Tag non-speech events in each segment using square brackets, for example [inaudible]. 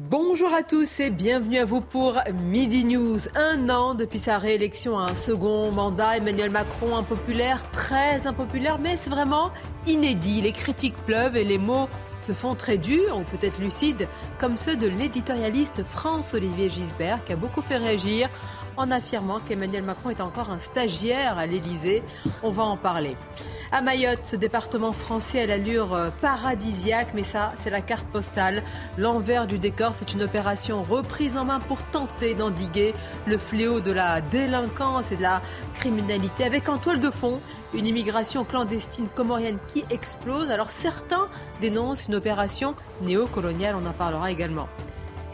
Bonjour à tous et bienvenue à vous pour Midi News. Un an depuis sa réélection à un second mandat, Emmanuel Macron, impopulaire, très impopulaire, mais c'est vraiment inédit. Les critiques pleuvent et les mots se font très durs ou peut-être lucides, comme ceux de l'éditorialiste France-Olivier Gisbert, qui a beaucoup fait réagir en affirmant qu'Emmanuel Macron est encore un stagiaire à l'Élysée. On va en parler. À Mayotte, ce département français à l'allure euh, paradisiaque, mais ça, c'est la carte postale. L'envers du décor, c'est une opération reprise en main pour tenter d'endiguer le fléau de la délinquance et de la criminalité, avec en toile de fond une immigration clandestine comorienne qui explose. Alors certains dénoncent une opération néocoloniale, on en parlera également.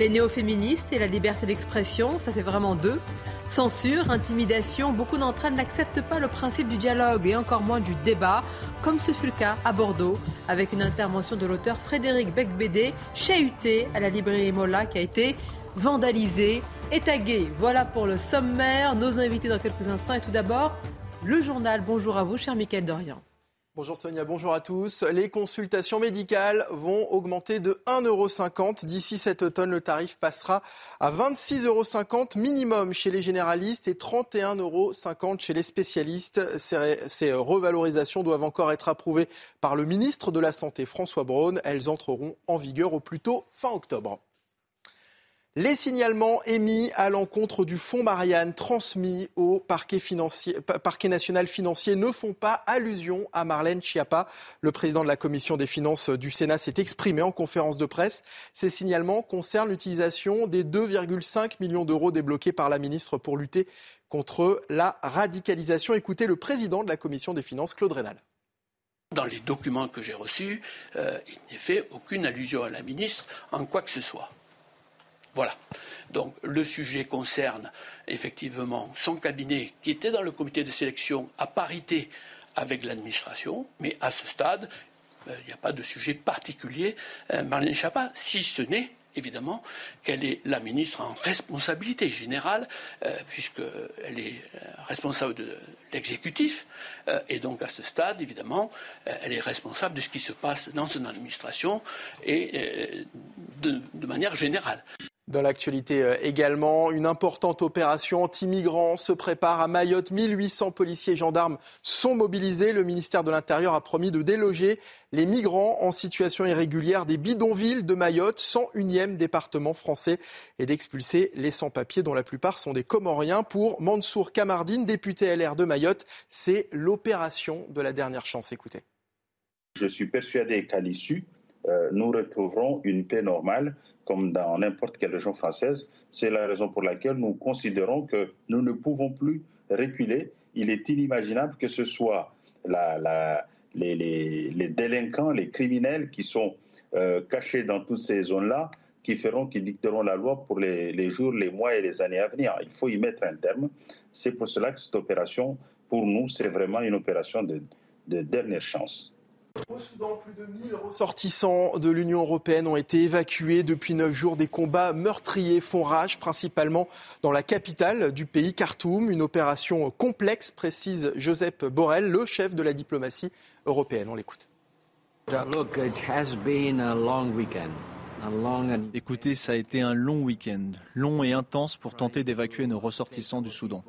Les néo-féministes et la liberté d'expression, ça fait vraiment deux. Censure, intimidation, beaucoup d'entre elles n'acceptent pas le principe du dialogue et encore moins du débat, comme ce fut le cas à Bordeaux, avec une intervention de l'auteur Frédéric Becbédé, chahuté à la librairie Mola, qui a été vandalisée et taguée. Voilà pour le sommaire, nos invités dans quelques instants. Et tout d'abord, le journal. Bonjour à vous, cher Mickaël Dorian. Bonjour Sonia, bonjour à tous. Les consultations médicales vont augmenter de 1,50€. D'ici cet automne, le tarif passera à 26,50€ minimum chez les généralistes et 31,50€ chez les spécialistes. Ces, revalorisations doivent encore être approuvées par le ministre de la Santé, François Braun. Elles entreront en vigueur au plus tôt fin octobre. Les signalements émis à l'encontre du fonds Marianne transmis au parquet, national financier ne font pas allusion à Marlène Schiappa. Le président de la commission des finances du Sénat s'est exprimé en conférence de presse. Ces signalements concernent l'utilisation des 2,5 millions d'euros débloqués par la ministre pour lutter contre la radicalisation. Écoutez le président de la commission des finances, Claude Rénal. Dans les documents que j'ai reçus, euh, il n'est fait aucune allusion à la ministre en quoi que ce soit. Voilà. Donc le sujet concerne effectivement son cabinet qui était dans le comité de sélection à parité avec l'administration, mais à ce stade, euh, il n'y a pas de sujet particulier. Euh, Marlène si ce n'est évidemment qu'elle est la ministre en responsabilité générale, euh, puisqu'elle est responsable de l'exécutif, et donc à ce stade, évidemment, elle est responsable de ce qui se passe dans son administration et de manière générale. Dans l'actualité euh, également, une importante opération anti-migrants se prépare à Mayotte. 1800 policiers et gendarmes sont mobilisés. Le ministère de l'Intérieur a promis de déloger les migrants en situation irrégulière des bidonvilles de Mayotte, 101e département français, et d'expulser les sans-papiers dont la plupart sont des Comoriens. Pour Mansour Kamardine, député LR de Mayotte, c'est l'opération de la dernière chance. Écoutez. Je suis persuadé qu'à l'issue, euh, nous retrouverons une paix normale comme dans n'importe quelle région française. C'est la raison pour laquelle nous considérons que nous ne pouvons plus reculer. Il est inimaginable que ce soit les, délinquants, les criminels qui sont euh, cachés dans toutes ces zones-là qui feront, qui dicteront la loi pour les, jours, les mois et les années à venir. Il faut y mettre un terme. C'est pour cela que cette opération, pour nous, c'est vraiment une opération de dernière chance. Au Soudan, plus de 1000 ressortissants de l'Union européenne ont été évacués depuis neuf jours. Des combats meurtriers font rage, principalement dans la capitale du pays, Khartoum. Une opération complexe, précise Joseph Borrell, le chef de la diplomatie européenne. On l'écoute. Écoutez, ça a été un long week-end, long et intense pour tenter d'évacuer nos ressortissants du Soudan.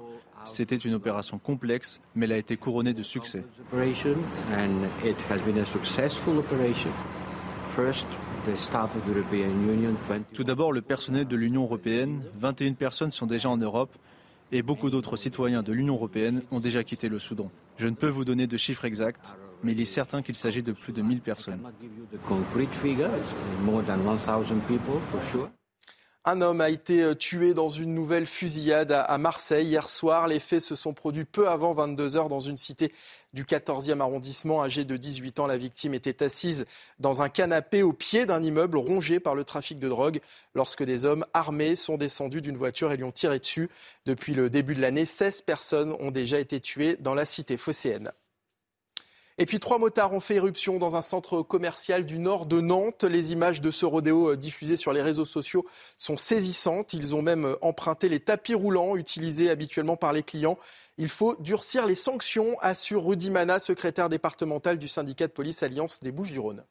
C'était une opération complexe, mais elle a été couronnée de succès. Tout d'abord, le personnel de l'Union européenne, 21 personnes sont déjà en Europe et beaucoup d'autres citoyens de l'Union européenne ont déjà quitté le Soudan. Je ne peux vous donner de chiffres exacts, mais il est certain qu'il s'agit de plus de 1000 personnes. Un homme a été euh, tué dans une nouvelle fusillade à Marseille hier soir. Les faits se sont produits peu avant 22 heures dans une cité du 14e arrondissement. Âgée de 18 ans, la victime était assise dans un canapé au pied d'un immeuble rongé par le trafic de drogue lorsque des hommes armés sont descendus d'une voiture et lui ont tiré dessus. Depuis le début de l'année, 16 personnes ont déjà été tuées dans la cité phocéenne. Et puis trois motards ont fait éruption dans un centre commercial du nord de Nantes. Les images de ce rodéo euh, diffusées sur les réseaux sociaux sont saisissantes. Ils ont même euh, emprunté les tapis roulants utilisés habituellement par les clients. Il faut durcir les sanctions, assure Rudy Mana, secrétaire départemental du syndicat de police Alliance des Bouches-du-Rhône.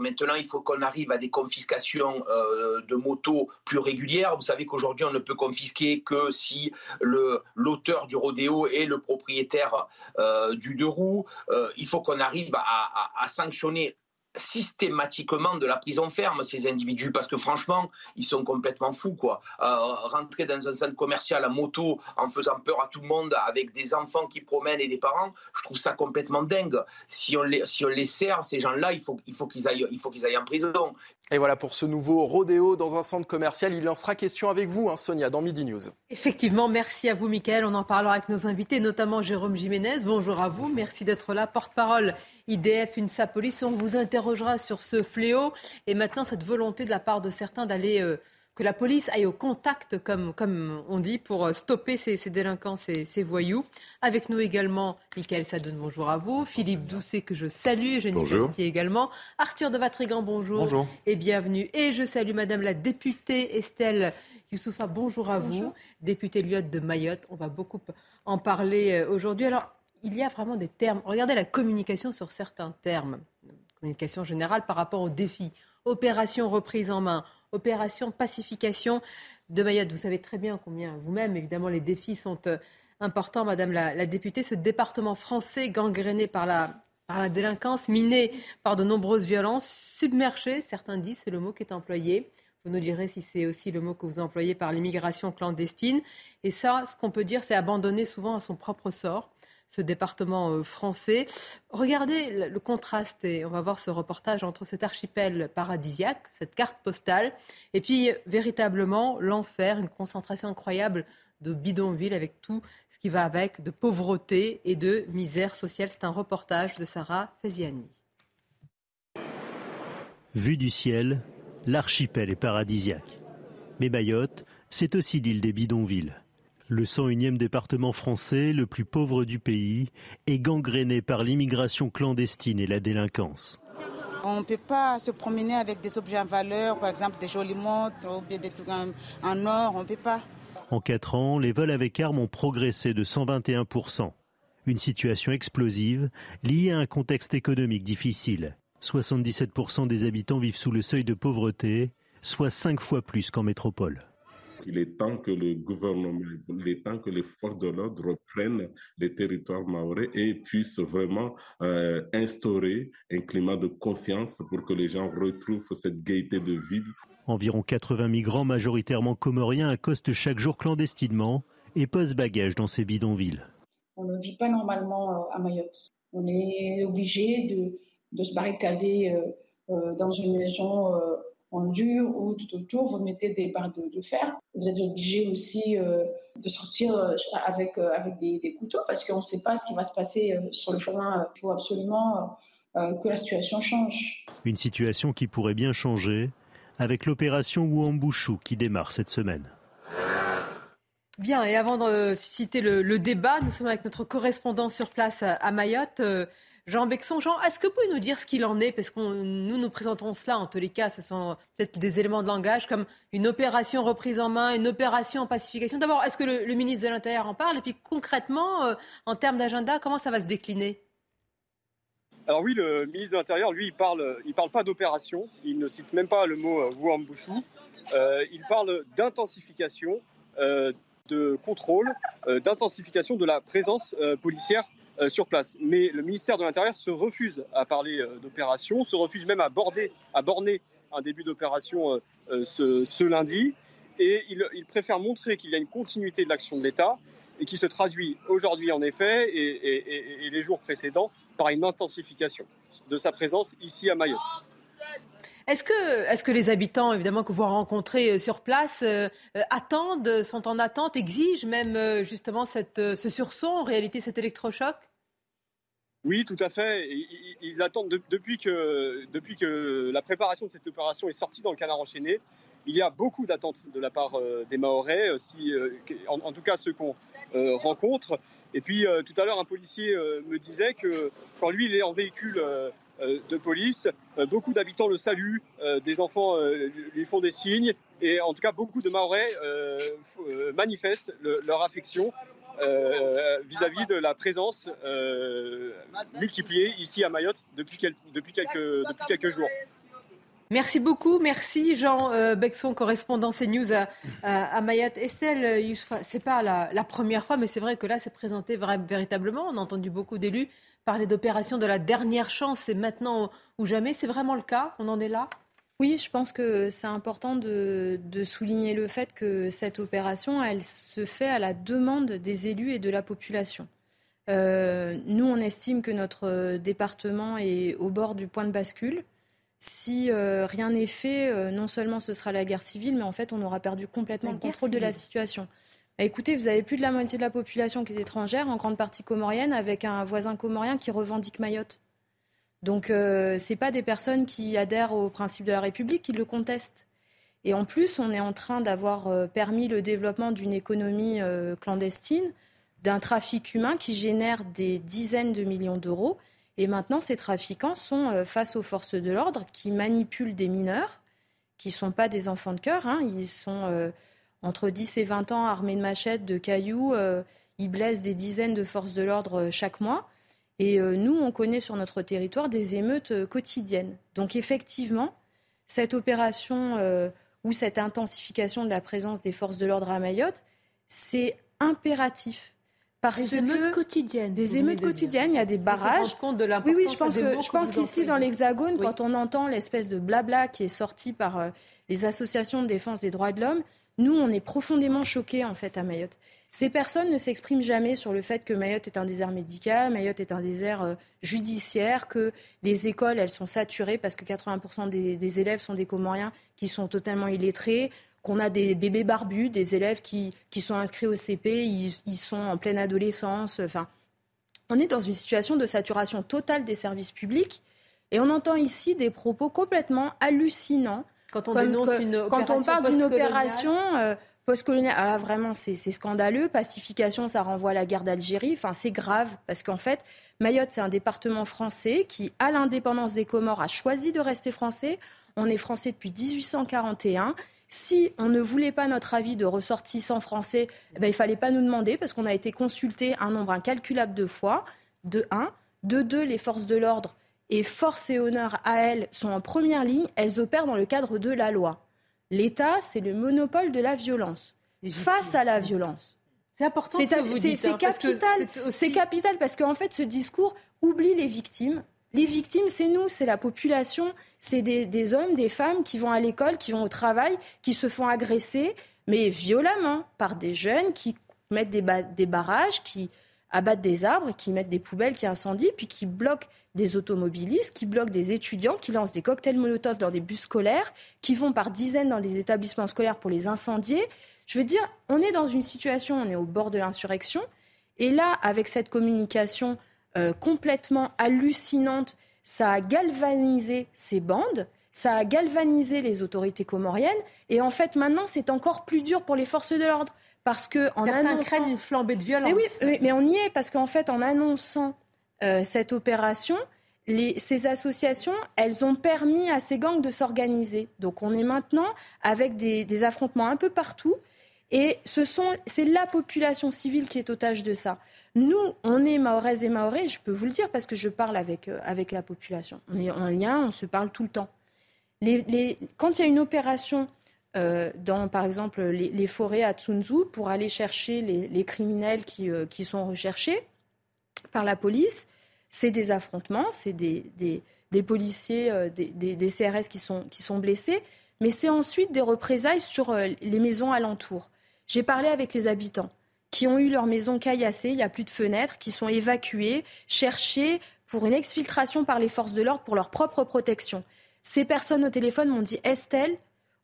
Maintenant, il faut qu'on arrive à des confiscations euh, de motos plus régulières. Vous savez qu'aujourd'hui, on ne peut confisquer que si l'auteur du rodéo est le propriétaire euh, du deux roues. Euh, il faut qu'on arrive à, à sanctionner systématiquement de la prison ferme, ces individus, parce que franchement, ils sont complètement fous. Quoi. Euh, rentrer dans un centre commercial à moto en faisant peur à tout le monde, avec des enfants qui promènent et des parents, je trouve ça complètement dingue. Si on les, si on les sert, ces gens-là, il faut, il faut qu'ils aillent, il faut qu'ils aillent en prison. Et voilà pour ce nouveau rodéo dans un centre commercial. Il en sera question avec vous, hein, Sonia, dans Midi News. Effectivement, merci à vous, Mickaël. On en parlera avec nos invités, notamment Jérôme Jiménez. Bonjour à vous. Merci d'être là. Porte-parole IDF, une Sapolis. On vous interrogera sur ce fléau et maintenant cette volonté de la part de certains d'aller. Euh, que la police aille au contact, comme, comme on dit, pour euh, stopper ces, délinquants, ces, ces, voyous. Avec nous également, Michael Sadoun, bonjour à vous. Philippe Doucet, que je salue. Jenny Castier également. Arthur de Vatrigan, bonjour. Bonjour. Et bienvenue. Et je salue Madame la députée Estelle Youssoufa, bonjour à vous. Députée Lyotte de Mayotte. On va beaucoup en parler euh, aujourd'hui. Alors, il y a vraiment des termes. Regardez la communication sur certains termes. Communication générale par rapport aux défis. Opération reprise en main opération pacification de Mayotte. Vous savez très bien combien vous-même, évidemment, les défis sont euh, importants, Madame la, députée. Ce département français gangréné par la, par la délinquance, miné par de nombreuses violences, submergé, certains disent, c'est le mot qui est employé. Vous nous direz si c'est aussi le mot que vous employez par l'immigration clandestine. Et ça, ce qu'on peut dire, c'est abandonné souvent à son propre sort ce département euh, français. Regardez le contraste, et on va voir ce reportage entre cet archipel paradisiaque, cette carte postale, et puis véritablement l'enfer, une concentration incroyable de bidonvilles avec tout ce qui va avec, de pauvreté et de misère sociale. C'est un reportage de Sarah Feziani. Vue du ciel, l'archipel est paradisiaque. Mais Mayotte, c'est aussi l'île des bidonvilles. Le 101e département français, le plus pauvre du pays, est gangréné par l'immigration clandestine et la délinquance. On ne peut pas se promener avec des objets en valeur, par exemple des jolies montres ou des trucs en, or, on ne peut pas. En quatre ans, les vols avec armes ont progressé de 121%. Une situation explosive liée à un contexte économique difficile. 77% des habitants vivent sous le seuil de pauvreté, soit cinq fois plus qu'en métropole. Il est temps que le gouvernement, il est temps que les forces de l'ordre reprennent les territoires maorais et puissent vraiment euh, instaurer un climat de confiance pour que les gens retrouvent cette gaieté de vivre. Environ 80 migrants, majoritairement comoriens, accostent chaque jour clandestinement et posent bagages dans ces bidonvilles. On ne vit pas normalement euh, à Mayotte. On est obligé de, de se barricader euh, dans une maison en dur ou tout autour, vous mettez des barres de, fer. Vous êtes obligé aussi euh, de sortir euh, avec, euh, avec des, couteaux parce qu'on ne sait pas ce qui va se passer sur le chemin. Il faut absolument que la situation change. Une situation qui pourrait bien changer avec l'opération Ouambouchou qui démarre cette semaine. Bien, et avant de susciter le, débat, nous sommes avec notre correspondant sur place à Mayotte. Jean Bexon, Jean, est-ce que vous pouvez nous dire ce qu'il en est? Parce que nous nous présentons cela, en tous les cas, ce sont peut-être des éléments de langage comme une opération reprise en main, une opération pacification. D'abord, est-ce que le, ministre de l'Intérieur en parle? Et puis concrètement, euh, en termes d'agenda, comment ça va se décliner? Alors oui, le ministre de l'Intérieur, lui, il parle, parle pas d'opération, il ne cite même pas le mot euh, Wuambushu, euh, il parle d'intensification, de contrôle, d'intensification de la présence policière euh, sur place. Mais le ministère de l'Intérieur se refuse à parler euh, d'opération, se refuse même à, borner un début d'opération euh, ce, lundi. Et il, préfère montrer qu'il y a une continuité de l'action de l'État et qui se traduit aujourd'hui en effet et, les jours précédents par une intensification de sa présence ici à Mayotte. Est-ce que, les habitants, évidemment, que vous rencontrez euh, sur place, euh, euh, attendent, sont en attente, exigent même justement ce sursaut, en réalité cet électrochoc? Oui, tout à fait. Ils, attendent depuis, que, depuis que la préparation de cette opération est sortie dans le canard enchaîné. Il y a beaucoup d'attentes de la part des Mahorais, si, en, tout cas ceux qu'on rencontre. Et puis tout à l'heure, un policier me disait que quand lui, il est en véhicule euh, de police. Euh, beaucoup d'habitants le saluent, euh, des enfants lui font des signes, et en tout cas beaucoup de Maorais manifestent leur affection vis-à-vis de la présence multipliée ici à Mayotte depuis, quelques, jours. Merci beaucoup, merci Jean Bexon, correspondant CNews à, à, Mayotte. Estelle Yousfa, c'est pas la, première fois, mais c'est vrai que là, c'est présenté véritablement. On a entendu beaucoup d'élus parler d'opération de la dernière chance, c'est maintenant ou jamais. C'est vraiment le cas On en est là? Oui, je pense que c'est important de, souligner le fait que cette opération, elle se fait à la demande des élus et de la population. Euh, nous, on estime que notre département est au bord du point de bascule. Si euh, rien n'est fait, euh, non seulement ce sera la guerre civile, mais en fait, on aura perdu complètement le contrôle de la situation. Bah, écoutez, vous avez plus de la moitié de la population qui est étrangère, en grande partie comorienne, avec un voisin comorien qui revendique Mayotte. Donc, euh, ce pas des personnes qui adhèrent au principe de la République qui le contestent. Et en plus, on est en train d'avoir euh, permis le développement d'une économie euh, clandestine, d'un trafic humain qui génère des dizaines de millions d'euros. Et maintenant, ces trafiquants sont face aux forces de l'ordre qui manipulent des mineurs, qui ne sont pas des enfants de cœur. Hein. ils sont entre 10 et 20 ans armés de machettes, de cailloux. Euh, ils blessent des dizaines de forces de l'ordre euh, chaque mois. Et euh, nous, on connaît sur notre territoire des émeutes quotidiennes. Donc effectivement, cette opération ou cette intensification de la présence des forces de l'ordre à Mayotte, c'est impératif. Parce des émeutes quotidiennes. Des émeutes quotidiennes, il y a des barrages. Compte de oui, oui, je pense que je pense qu'ici dans l'Hexagone, quand on entend l'espèce de blabla qui est sorti par les associations de défense des droits de l'homme, nous, on est profondément choqués en fait à Mayotte. Ces personnes ne s'expriment jamais sur le fait que Mayotte est un désert médical, Mayotte est un désert euh, judiciaire, que les écoles, elles sont saturées parce que 80% des, élèves sont des Comoriens qui sont totalement illettrés, qu'on a des bébés barbus, des élèves qui, sont inscrits au CP, ils, sont en pleine adolescence. Enfin, on est dans une situation de saturation totale des services publics et on entend ici des propos complètement hallucinants quand on dénonce une Quand on parle d'une opération euh, postcoloniale, ah, vraiment, c'est scandaleux. Pacification, ça renvoie à la guerre d'Algérie. Enfin, c'est grave parce qu'en fait, Mayotte, c'est un département français qui, à l'indépendance des Comores, a choisi de rester français. On est français depuis 1841. Si on ne voulait pas notre avis de ressortissants français, eh ben, il fallait pas nous demander parce qu'on a été consulté un nombre incalculable de fois, de un. De deux, les forces de l'ordre et force et honneur à elles sont en première ligne, elles opèrent dans le cadre de la loi. L'État, c'est le monopole de la violence. Face à la violence. C'est important. C'est hein, capital. C'est capital parce qu'en fait, ce discours oublie les victimes. Les victimes, c'est nous, c'est la population, c'est des, hommes, des femmes qui vont à l'école, qui vont au travail, qui se font agresser, mais violemment, par des jeunes qui mettent des barrages, qui, abattent des arbres, qui mettent des poubelles, qui incendient, puis qui bloquent des automobilistes, qui bloquent des étudiants, qui lancent des cocktails Molotov dans des bus scolaires, qui vont par dizaines dans des établissements scolaires pour les incendier. Je veux dire, on est dans une situation, on est au bord de l'insurrection, et là, avec cette communication euh, complètement hallucinante, ça a galvanisé ces bandes, ça a galvanisé les autorités comoriennes, et en fait, maintenant, c'est encore plus dur pour les forces de l'ordre. Parce que en Certains annonçant... craignent une flambée de violence. Mais oui, mais on y est parce qu'en fait, en annonçant euh, cette opération, les, ces associations, elles ont permis à ces gangs de s'organiser. Donc on est maintenant avec des, affrontements un peu partout. Et ce sont, c'est la population civile qui est otage de ça. Nous, on est Mahoraises et Mahorais, je peux vous le dire parce que je parle avec, euh, avec la population. On est en lien, on se parle tout le temps. Les, les, quand il y a une opération euh, dans, par exemple, les, forêts à Tsunzu pour aller chercher les, criminels euh, qui, sont recherchés par la police. C'est des affrontements, c'est des, policiers, euh, des, CRS qui sont, qui sont blessés, mais c'est ensuite des représailles sur les maisons alentours. J'ai parlé avec les habitants qui ont eu leur maison caillassée, il n'y a plus de fenêtres, qui sont évacués, cherchés pour une exfiltration par les forces de l'ordre pour leur propre protection. Ces personnes au téléphone m'ont dit Estelle,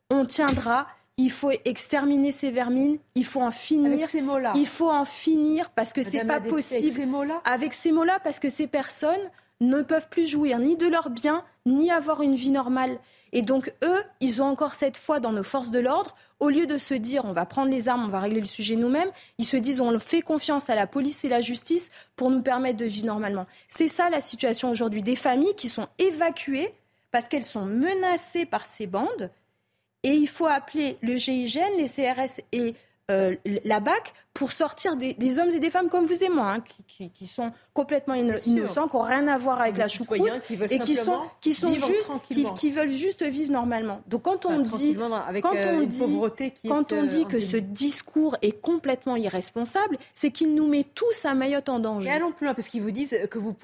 on tiendra, il faut exterminer ces vermines, il faut en finir. Avec ces mots-là. Il faut en finir parce que c'est pas possible. avec ces mots-là Avec ces mots-là, parce que ces personnes ne peuvent plus jouir ni de leurs biens, ni avoir une vie normale. Et donc, eux, ils ont encore cette foi dans nos forces de l'ordre. Au lieu de se dire, on va prendre les armes, on va régler le sujet nous-mêmes, ils se disent, on fait confiance à la police et la justice pour nous permettre de vivre normalement. C'est ça la situation aujourd'hui. Des familles qui sont évacuées parce qu'elles sont menacées par ces bandes. Et il faut appeler le GIGN, les CRS et euh, la BAC pour sortir des, des hommes et des femmes comme vous et moi, hein, qui, qui- qui sont complètement inno- innocents, qui n'ont rien à voir avec Des la choucroute qui veulent et qui sont, qui sont juste, qui, veulent juste vivre normalement. Donc quand on Enfin, dit, avec, quand euh, on une dit, pauvreté qui quand est, on euh, dit que ce discours est complètement irresponsable, c'est qu'il nous met tous à Mayotte en danger. Et allons plus loin, parce qu'ils vous disent que vous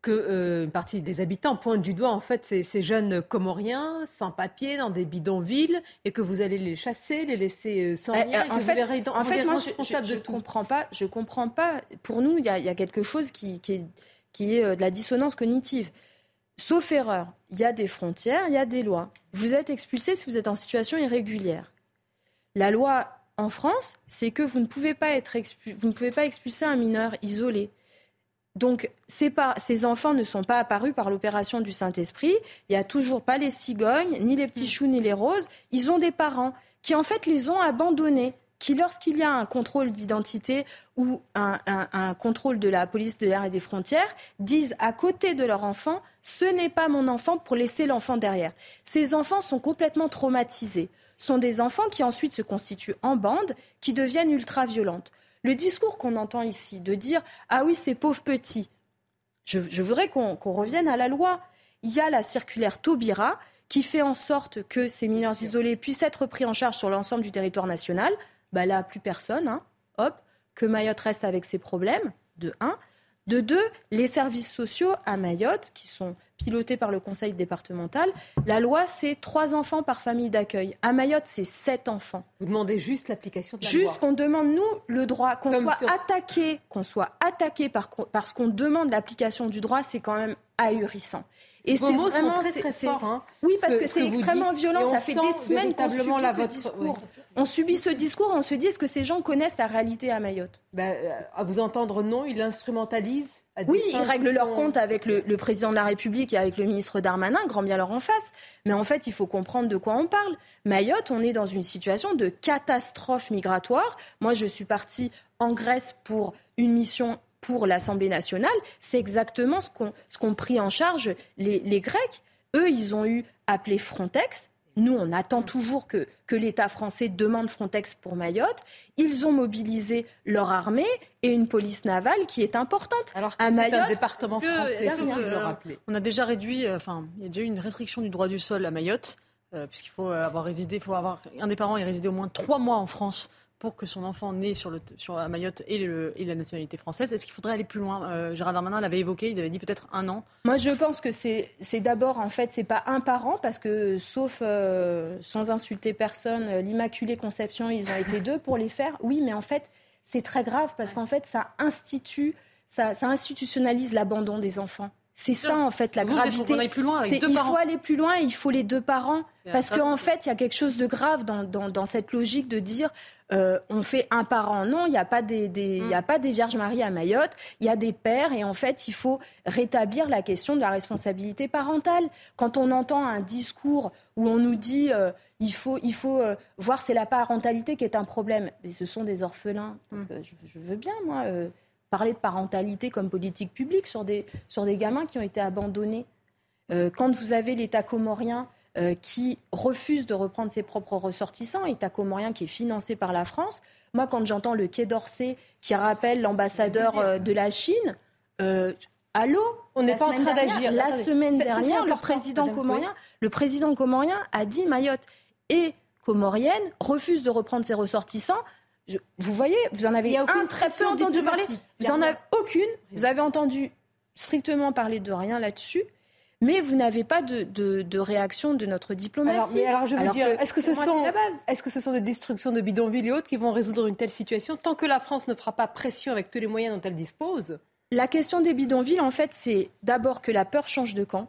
que euh, une partie des habitants pointent du doigt en fait ces, ces jeunes comoriens sans papier dans des bidonvilles et que vous allez les chasser, les laisser sans rien. et en que fait, vous les ré- en vous fait, les moi, je, tout. comprends pas. Je comprends pas. Pour nous, il y a, il y a quelque chose qui, qui est, qui est euh, de la dissonance cognitive. Sauf erreur, il y a des frontières, il y a des lois. Vous êtes expulsé si vous êtes en situation irrégulière. La loi en France, c'est que vous ne pouvez pas être vous ne pouvez pas expulser un mineur isolé. Donc, ces, pas- ces enfants ne sont pas apparus par l'opération du Saint-Esprit. Il n'y a toujours pas les cigognes, ni les petits choux, ni les roses. Ils ont des parents qui, en fait, les ont abandonnés. Qui, lorsqu'il y a un contrôle d'identité ou un, un- un contrôle de la police de l'air et des frontières, disent à côté de leur enfant Ce n'est pas mon enfant pour laisser l'enfant derrière. Ces enfants sont complètement traumatisés. sont des enfants qui ensuite se constituent en bande, qui deviennent ultra-violentes. Le discours qu'on entend ici de dire Ah oui, ces pauvres petits, je, je voudrais qu'on revienne à la loi. Il y a la circulaire Taubira qui fait en sorte que ces mineurs isolés puissent être pris en charge sur l'ensemble du territoire national. Bah là, plus personne. hein. Hop, que Mayotte reste avec ses problèmes, de un. De deux, les services sociaux à Mayotte, qui sont pilotés par le conseil départemental, la loi, c'est trois enfants par famille d'accueil. À Mayotte, c'est sept enfants. Vous demandez juste l'application de la Juste loi. qu'on demande, nous, le droit, qu'on soit sur- attaqué, qu'on soit attaqué par, parce qu'on demande l'application du droit, c'est quand même ahurissant. Et Vos c'est mots vraiment, sont très c'est- très c'est- forts. hein. Oui, Ce parce que, ce c'est extrêmement dites, violent. Ça fait des semaines qu'on subit la ce votre- discours. oui. On subit ce discours, on se dit est-ce que ces gens connaissent la réalité à Mayotte? Ben, euh, à vous entendre, non, ils l'instrumentalisent. Oui, ils règlent leur compte avec le, le président de la République et avec le ministre Darmanin, grand bien leur en face. Mais en fait, il faut comprendre de quoi on parle. Mayotte, on est dans une situation de catastrophe migratoire. Moi, je suis partie en Grèce pour une mission pour l'Assemblée nationale. C'est exactement ce qu'ont ce qu'ont pris en charge les, les Grecs. Eux, ils ont eu appelé Frontex. Nous, on attend toujours que, que l'État français demande Frontex pour Mayotte. Ils ont mobilisé leur armée et une police navale qui est importante. Alors à c'est Mayotte, un département que, français, que, euh, rappeler. On a déjà réduit, euh, enfin, il y a déjà eu une restriction du droit du sol à Mayotte, euh, puisqu'il faut avoir résidé, il faut avoir un des parents ait résidé au moins trois mois en France pour que son enfant né sur, le, sur à Mayotte ait, le- ait la nationalité française. Est-ce qu'il faudrait aller plus loin? Euh, Gérard Darmanin l'avait évoqué, il avait dit peut-être un an. Moi, je pense que c'est d'abord, en fait, c'est pas un parent, parce que, sauf, euh, sans insulter personne, euh, l'Immaculée Conception, ils ont été deux pour les faire. Oui, mais en fait, c'est très grave, parce qu'en fait, ça institue, ça, ça institutionnalise l'abandon des enfants. C'est ça, en fait, la Vous, vous êtes gravité. plus loin avec C'est- deux il parents. faut aller plus loin et il faut les deux parents. Parce qu'en fait, il y a quelque chose de grave dans, dans- dans cette logique de dire euh, on fait un parent. Non, il n'y a, pas des, y a pas des Vierges Marie à Mayotte, il y a des pères et en fait, il faut rétablir la question de la responsabilité parentale. Quand on entend un discours où on nous dit euh, il faut, il faut euh, voir c'est la parentalité qui est un problème, mais ce sont des orphelins. Donc, je, je veux bien, moi. Parler de parentalité comme politique publique sur des, sur des gamins qui ont été abandonnés. Euh, quand vous avez l'État comorien euh, qui refuse de reprendre ses propres ressortissants, État comorien qui est financé par la France, moi quand j'entends le Quai d'Orsay qui rappelle l'ambassadeur euh, de la Chine, allô? On n'est pas en train d'agir. La Attendez. semaine dernière, le président comorien, le président comorien a dit Mayotte et comorienne refuse de reprendre ses ressortissants. Je- vous voyez, vous en avez un très peu entendu parler. Vous en avez aucune. Vous avez entendu strictement parler de rien là-dessus. Mais vous n'avez pas de, de- de réaction de notre diplomatie. Alors, je veux dire, est-ce que ce sont, est-ce que ce sont des destructions de bidonvilles et autres qui vont résoudre une telle situation tant que la France ne fera pas pression avec tous les moyens dont elle dispose? La question des bidonvilles, en fait, c'est d'abord que la peur change de camp.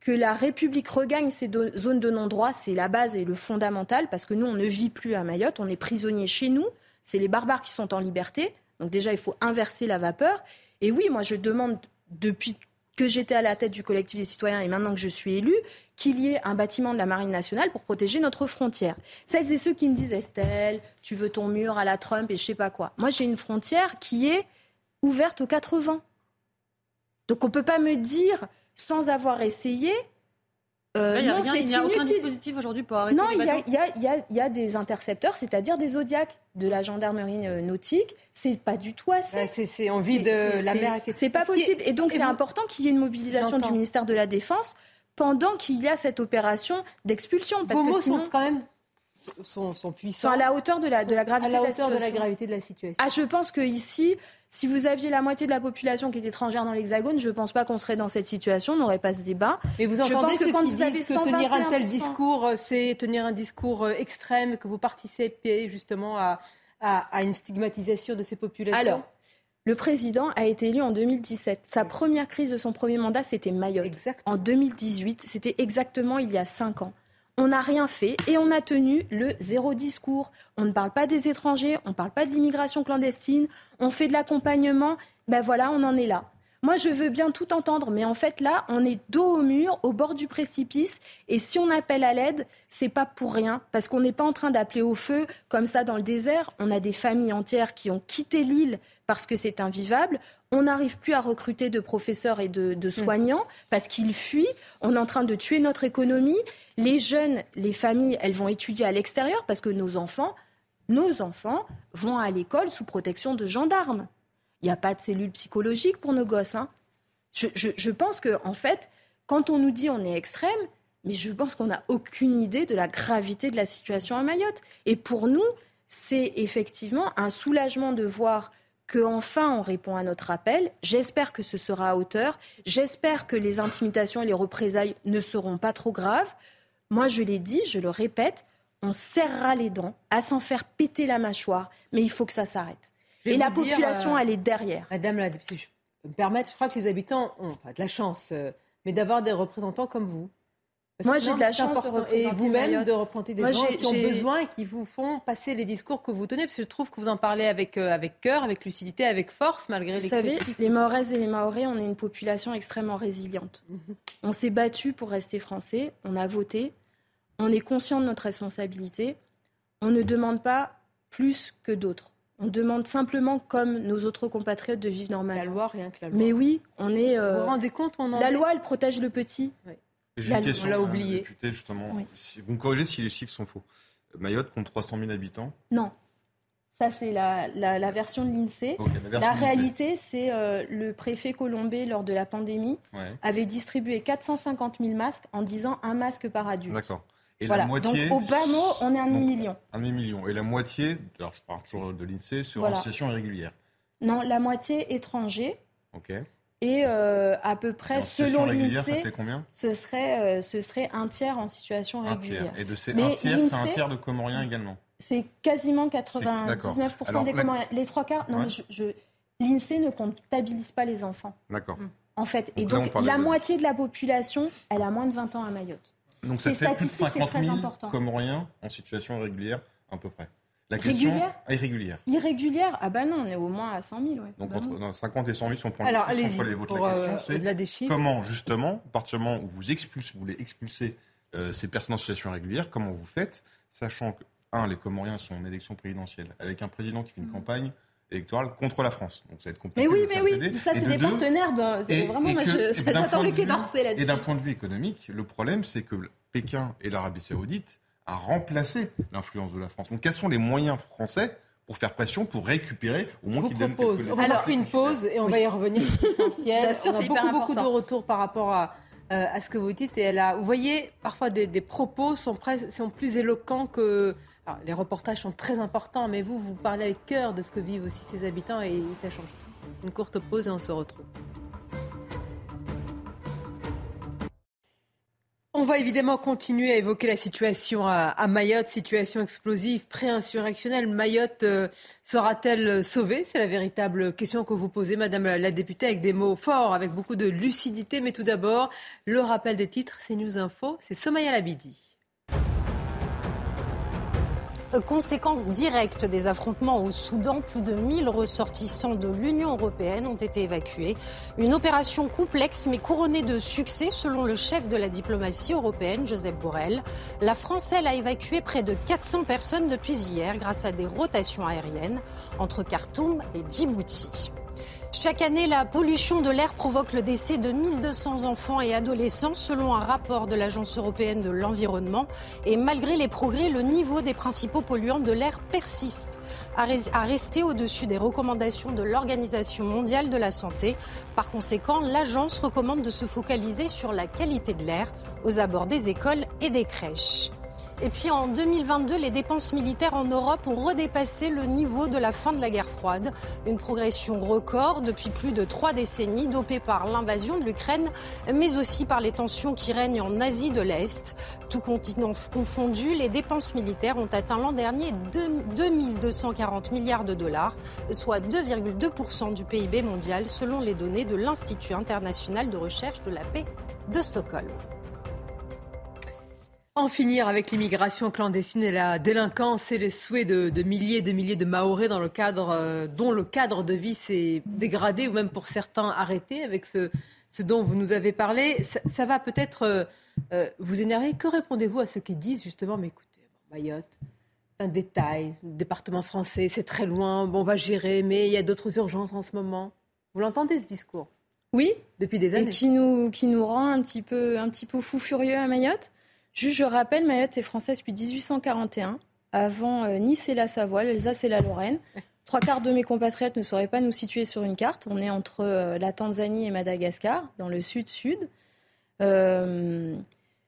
que la République regagne ces zones de non-droit, c'est la base et le fondamental, parce que nous, on ne vit plus à Mayotte, on est prisonniers chez nous, c'est les barbares qui sont en liberté. Donc déjà, il faut inverser la vapeur. Et oui, moi, je demande depuis que j'étais à la tête du collectif des citoyens et maintenant que je suis élue, qu'il y ait un bâtiment de la Marine nationale pour protéger notre frontière. Celles et ceux qui me disent, Estelle, tu veux ton mur à la Trump et je sais pas quoi. Moi, j'ai une frontière qui est ouverte aux 80. Donc on ne peut pas me dire, sans avoir essayé, euh, il n'y a, aucun dispositif aujourd'hui pour arrêter non, les bateaux. Non, il y, a des intercepteurs, c'est-à-dire des zodiacs de la gendarmerie euh, nautique. C'est pas du tout assez. c'est envie de la mer. C'est pas possible. Et donc c'est important qu'il y ait une mobilisation du ministère de la Défense pendant qu'il y a cette opération d'expulsion. Parce Vos que sinon, sont quand même sont, sont puissants. Sont à la hauteur de la, de la gravité à la hauteur de la gravité de la situation. Ah, je pense que ici, si vous aviez la moitié de la population qui est étrangère dans l'Hexagone, je ne pense pas qu'on serait dans cette situation, on n'aurait pas ce débat. Mais vous entendez que quand vous avez que tenir un tel discours, euh, c'est tenir un discours euh, extrême, que vous participez justement à, à, une stigmatisation de ces populations Alors, le président a été élu en 2017. Sa première crise de son premier mandat, c'était Mayotte. En 2018, c'était exactement il y a cinq ans on n'a rien fait et on a tenu le zéro discours. On ne parle pas des étrangers, on ne parle pas de l'immigration clandestine, on fait de l'accompagnement. Ben voilà, on en est là. Moi, je veux bien tout entendre, mais en fait, là, on est dos au mur, au bord du précipice, et si on appelle à l'aide, c'est pas pour rien, parce qu'on n'est pas en train d'appeler au feu comme ça dans le désert. On a des familles entières qui ont quitté l'île parce que c'est invivable. On n'arrive plus à recruter de professeurs et de, de soignants parce qu'ils fuient. On est en train de tuer notre économie. Les jeunes, les familles, elles vont étudier à l'extérieur parce que nos enfants, nos enfants vont à l'école sous protection de gendarmes. Il n'y a pas de cellules psychologiques pour nos gosses. Hein. Je, pense que, en fait, quand on nous dit on est extrême, mais je pense qu'on n'a aucune idée de la gravité de la situation à Mayotte. Et pour nous, c'est effectivement un soulagement de voir qu'enfin on répond à notre appel. J'espère que ce sera à hauteur. J'espère que les intimidations et les représailles ne seront pas trop graves. Moi, je l'ai dit, je le répète, on serrera les dents à s'en faire péter la mâchoire, mais il faut que ça s'arrête. Et la population, euh, elle est derrière. Madame, la, si je peux me permettre, je crois que les habitants ont de la chance, euh, mais d'avoir des représentants comme vous. Moi, j'ai de la chance de représenter vous-même de représenter des gens qui ont besoin et qui vous font passer les discours que vous tenez. Parce que je trouve que vous en parlez avec, euh, avec cœur, avec lucidité, avec force, malgré vous les savez, les Mahoraises et les Mahorais, on est une population extrêmement résiliente. Mhm. On s'est battu pour rester français, on a voté, on est conscient de notre responsabilité. On ne demande pas plus que d'autres. On demande simplement, comme nos autres compatriotes, de vivre normalement. La loi, rien que la loi. Mais oui, on est. vous vous euh, rendez compte on La loi, elle protège le petit. J'ai une question, on l'a oublié. Député, justement. Si, vous me corrigez si les chiffres sont faux. Mayotte compte 300 000 habitants Non. Ça, c'est la, version de l'INSEE. la, réalité, c'est euh, le préfet Colombé, lors de la pandémie, avait distribué 450 000 masques en disant un masque par adulte. D'accord. Et la moitié. Donc, au bas mot, on est un demi-million. Un demi-million. Et la moitié, alors je parle toujours de l'INSEE, sur en situation irrégulière. Non, la moitié étranger. OK. Et euh, à peu près, selon l'INSEE, ce serait, euh, ce serait un tiers en situation régulière. Et de ces un tiers, c'est un tiers de Comoriens également C'est quasiment 99% des Comoriens. Les trois quarts, non, mais je, l'INSEE ne comptabilise pas les enfants. D'accord. En fait, et donc, la moitié de la population, elle a moins de 20 ans à Mayotte. Donc ça fait plus de 50 000 Comoriens en situation irrégulière, à peu près. La question irrégulière irrégulière. Irrégulière Ah bah non, on est au moins à 100 000. Ouais. Donc entre 50 et 100 000, si on prend Alors, les votes, la question, euh, c'est comment justement, à partir du moment où vous expulsez, vous voulez expulser euh, ces personnes en situation irrégulière, comment vous faites, sachant que, un, les Comoriens sont en élection présidentielle, avec un président qui fait une mm. campagne électorale contre la France. Donc ça va être compliqué. Mais oui, mais oui, ça c'est des partenaires. Vraiment, moi j'attends le Quai d'Orsay là-dessus. Et d'un point de vue économique, le problème c'est que Pékin et l'Arabie Saoudite a remplacé l'influence de la France. Donc quels sont les moyens français pour faire pression, pour récupérer au moins qu'ils donnent quelques On va faire une pause et on va y revenir. essentiel. [laughs] on a beaucoup, beaucoup de retours par rapport à, euh, à ce que vous dites. Et elle a, vous voyez, parfois des, propos sont, sont plus éloquents que les reportages sont très importants, mais vous, vous parlez avec cœur de ce que vivent aussi ces habitants et ça change tout. Une courte pause et on se retrouve. On va évidemment continuer à évoquer la situation à, Mayotte, situation explosive, pré-insurrectionnelle. Mayotte euh, sera-t-elle sauvée? C'est la véritable question que vous posez, Madame la députée, avec des mots forts, avec beaucoup de lucidité. Mais tout d'abord, le rappel des titres, c'est News Info, c'est Somaya Labidi. Conséquence directe des affrontements au Soudan, plus de 1000 ressortissants de l'Union européenne ont été évacués. Une opération complexe mais couronnée de succès selon le chef de la diplomatie européenne, Joseph Borrell. La France, elle, a évacué près de 400 personnes depuis hier grâce à des rotations aériennes entre Khartoum et Djibouti. Chaque année, la pollution de l'air provoque le décès de 1200 enfants et adolescents selon un rapport de l'Agence européenne de l'environnement. Et malgré les progrès, le niveau des principaux polluants de l'air persiste à rester au-dessus des recommandations de l'Organisation mondiale de la santé. Par conséquent, l'agence recommande de se focaliser sur la qualité de l'air aux abords des écoles et des crèches. Et puis en 2022, les dépenses militaires en Europe ont redépassé le niveau de la fin de la guerre froide. Une progression record depuis plus de trois décennies, dopée par l'invasion de l'Ukraine, mais aussi par les tensions qui règnent en Asie de l'Est. Tout continent confondu, les dépenses militaires ont atteint l'an dernier 2240 milliards de dollars, soit 2,2% du PIB mondial, selon les données de l'Institut international de recherche de la paix de Stockholm. En finir avec l'immigration clandestine et la délinquance et les souhaits de, milliers et de milliers de Mahorais dans le cadre, euh, dont le cadre de vie s'est dégradé ou même pour certains arrêté avec ce, ce dont vous nous avez parlé. Ça, va peut-être euh, euh, vous énerver. Que répondez-vous à ceux qui disent justement, mais écoutez, Mayotte, un détail, le département français, c'est très loin, bon, on va gérer, mais il y a d'autres urgences en ce moment. Vous l'entendez ce discours? Oui. Depuis des années. Et qui nous, qui nous rend un petit, peu, un petit peu fou furieux à Mayotte? Juste, je rappelle, Mayotte est française depuis 1841, avant euh, Nice et la Savoie, l'Alsace et la Lorraine. Trois quarts de mes compatriotes ne sauraient pas nous situer sur une carte. On est entre euh, la Tanzanie et Madagascar, dans le sud-sud. Euh,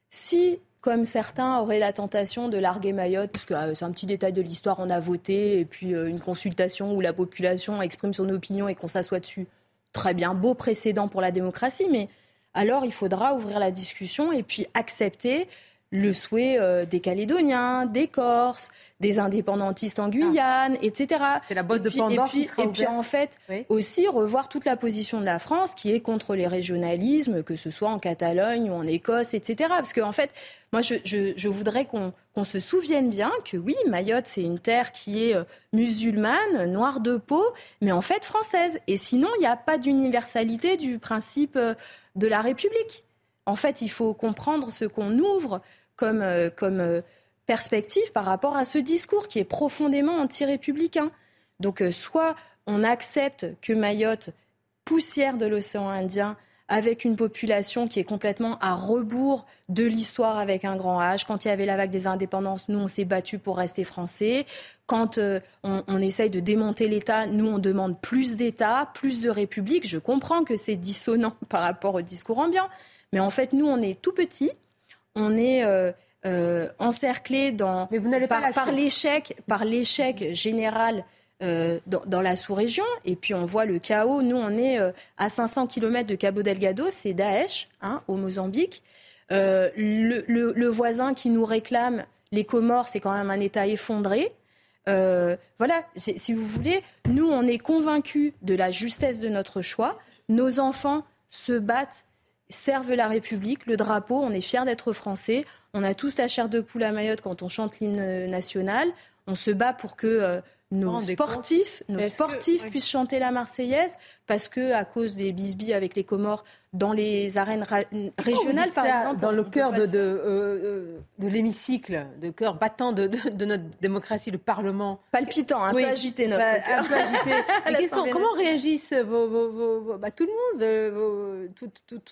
si, comme certains auraient la tentation de larguer Mayotte, parce que c'est un petit détail de l'histoire, on a voté, et puis une consultation où la population exprime son opinion et qu'on s'assoit dessus, très bien, beau précédent pour la démocratie, mais alors il faudra ouvrir la discussion et puis accepter le souhait euh, des Calédoniens, des Corses, des indépendantistes en Guyane, etc. C'est la boîte de Pandore et puis, et puis en fait, aussi revoir toute la position de la France qui est contre les régionalismes, que ce soit en Catalogne ou en Écosse, etc. Parce qu'en en fait, moi, je, je, voudrais qu'on se souvienne bien que oui, Mayotte, c'est une terre qui est euh, musulmane, noire de peau, mais en fait française. Et sinon, il n'y a pas d'universalité du principe euh, de la République. En fait, il faut comprendre ce qu'on ouvre comme, euh, euh, perspective par rapport à ce discours qui est profondément anti-républicain. Donc euh, soit on accepte que Mayotte, poussière de l'océan Indien, avec une population qui est complètement à rebours de l'histoire avec un grand H. Quand il y avait la vague des indépendances, nous, on s'est battu pour rester français. Quand on, on, essaye de démonter l'État, nous, on demande plus d'État, plus de République. Je comprends que c'est dissonant [laughs] par rapport au discours ambiant. Mais en fait, nous, on est tout petit on est euh, euh, encerclé dans, Mais vous par, pas par l'échec, par l'échec général euh, dans, la sous-région. Et puis on voit le chaos. Nous, on est à 500 km de Cabo Delgado, c'est Daesh, hein, au Mozambique. Le, voisin qui nous réclame les Comores, c'est quand même un État effondré. voilà, si vous voulez, nous, on est convaincus de la justesse de notre choix. Nos enfants se battent servent la République, le drapeau. On est fiers d'être français. On a tous la chair de poule à Mayotte quand on chante l'hymne national. On se bat pour que euh, nos sportifs, nos sportifs puissent chanter la Marseillaise parce que à cause des bisbis avec les Comores dans les arènes régionales, par exemple, dans le cœur de, de, euh, euh, de l'hémicycle, de cœur battant de, de, notre démocratie, le Parlement, palpitant, un peu agité notre bah, cœur. Un peu agité. [laughs] comment réagissent vos, vos, bah, tout le monde, euh,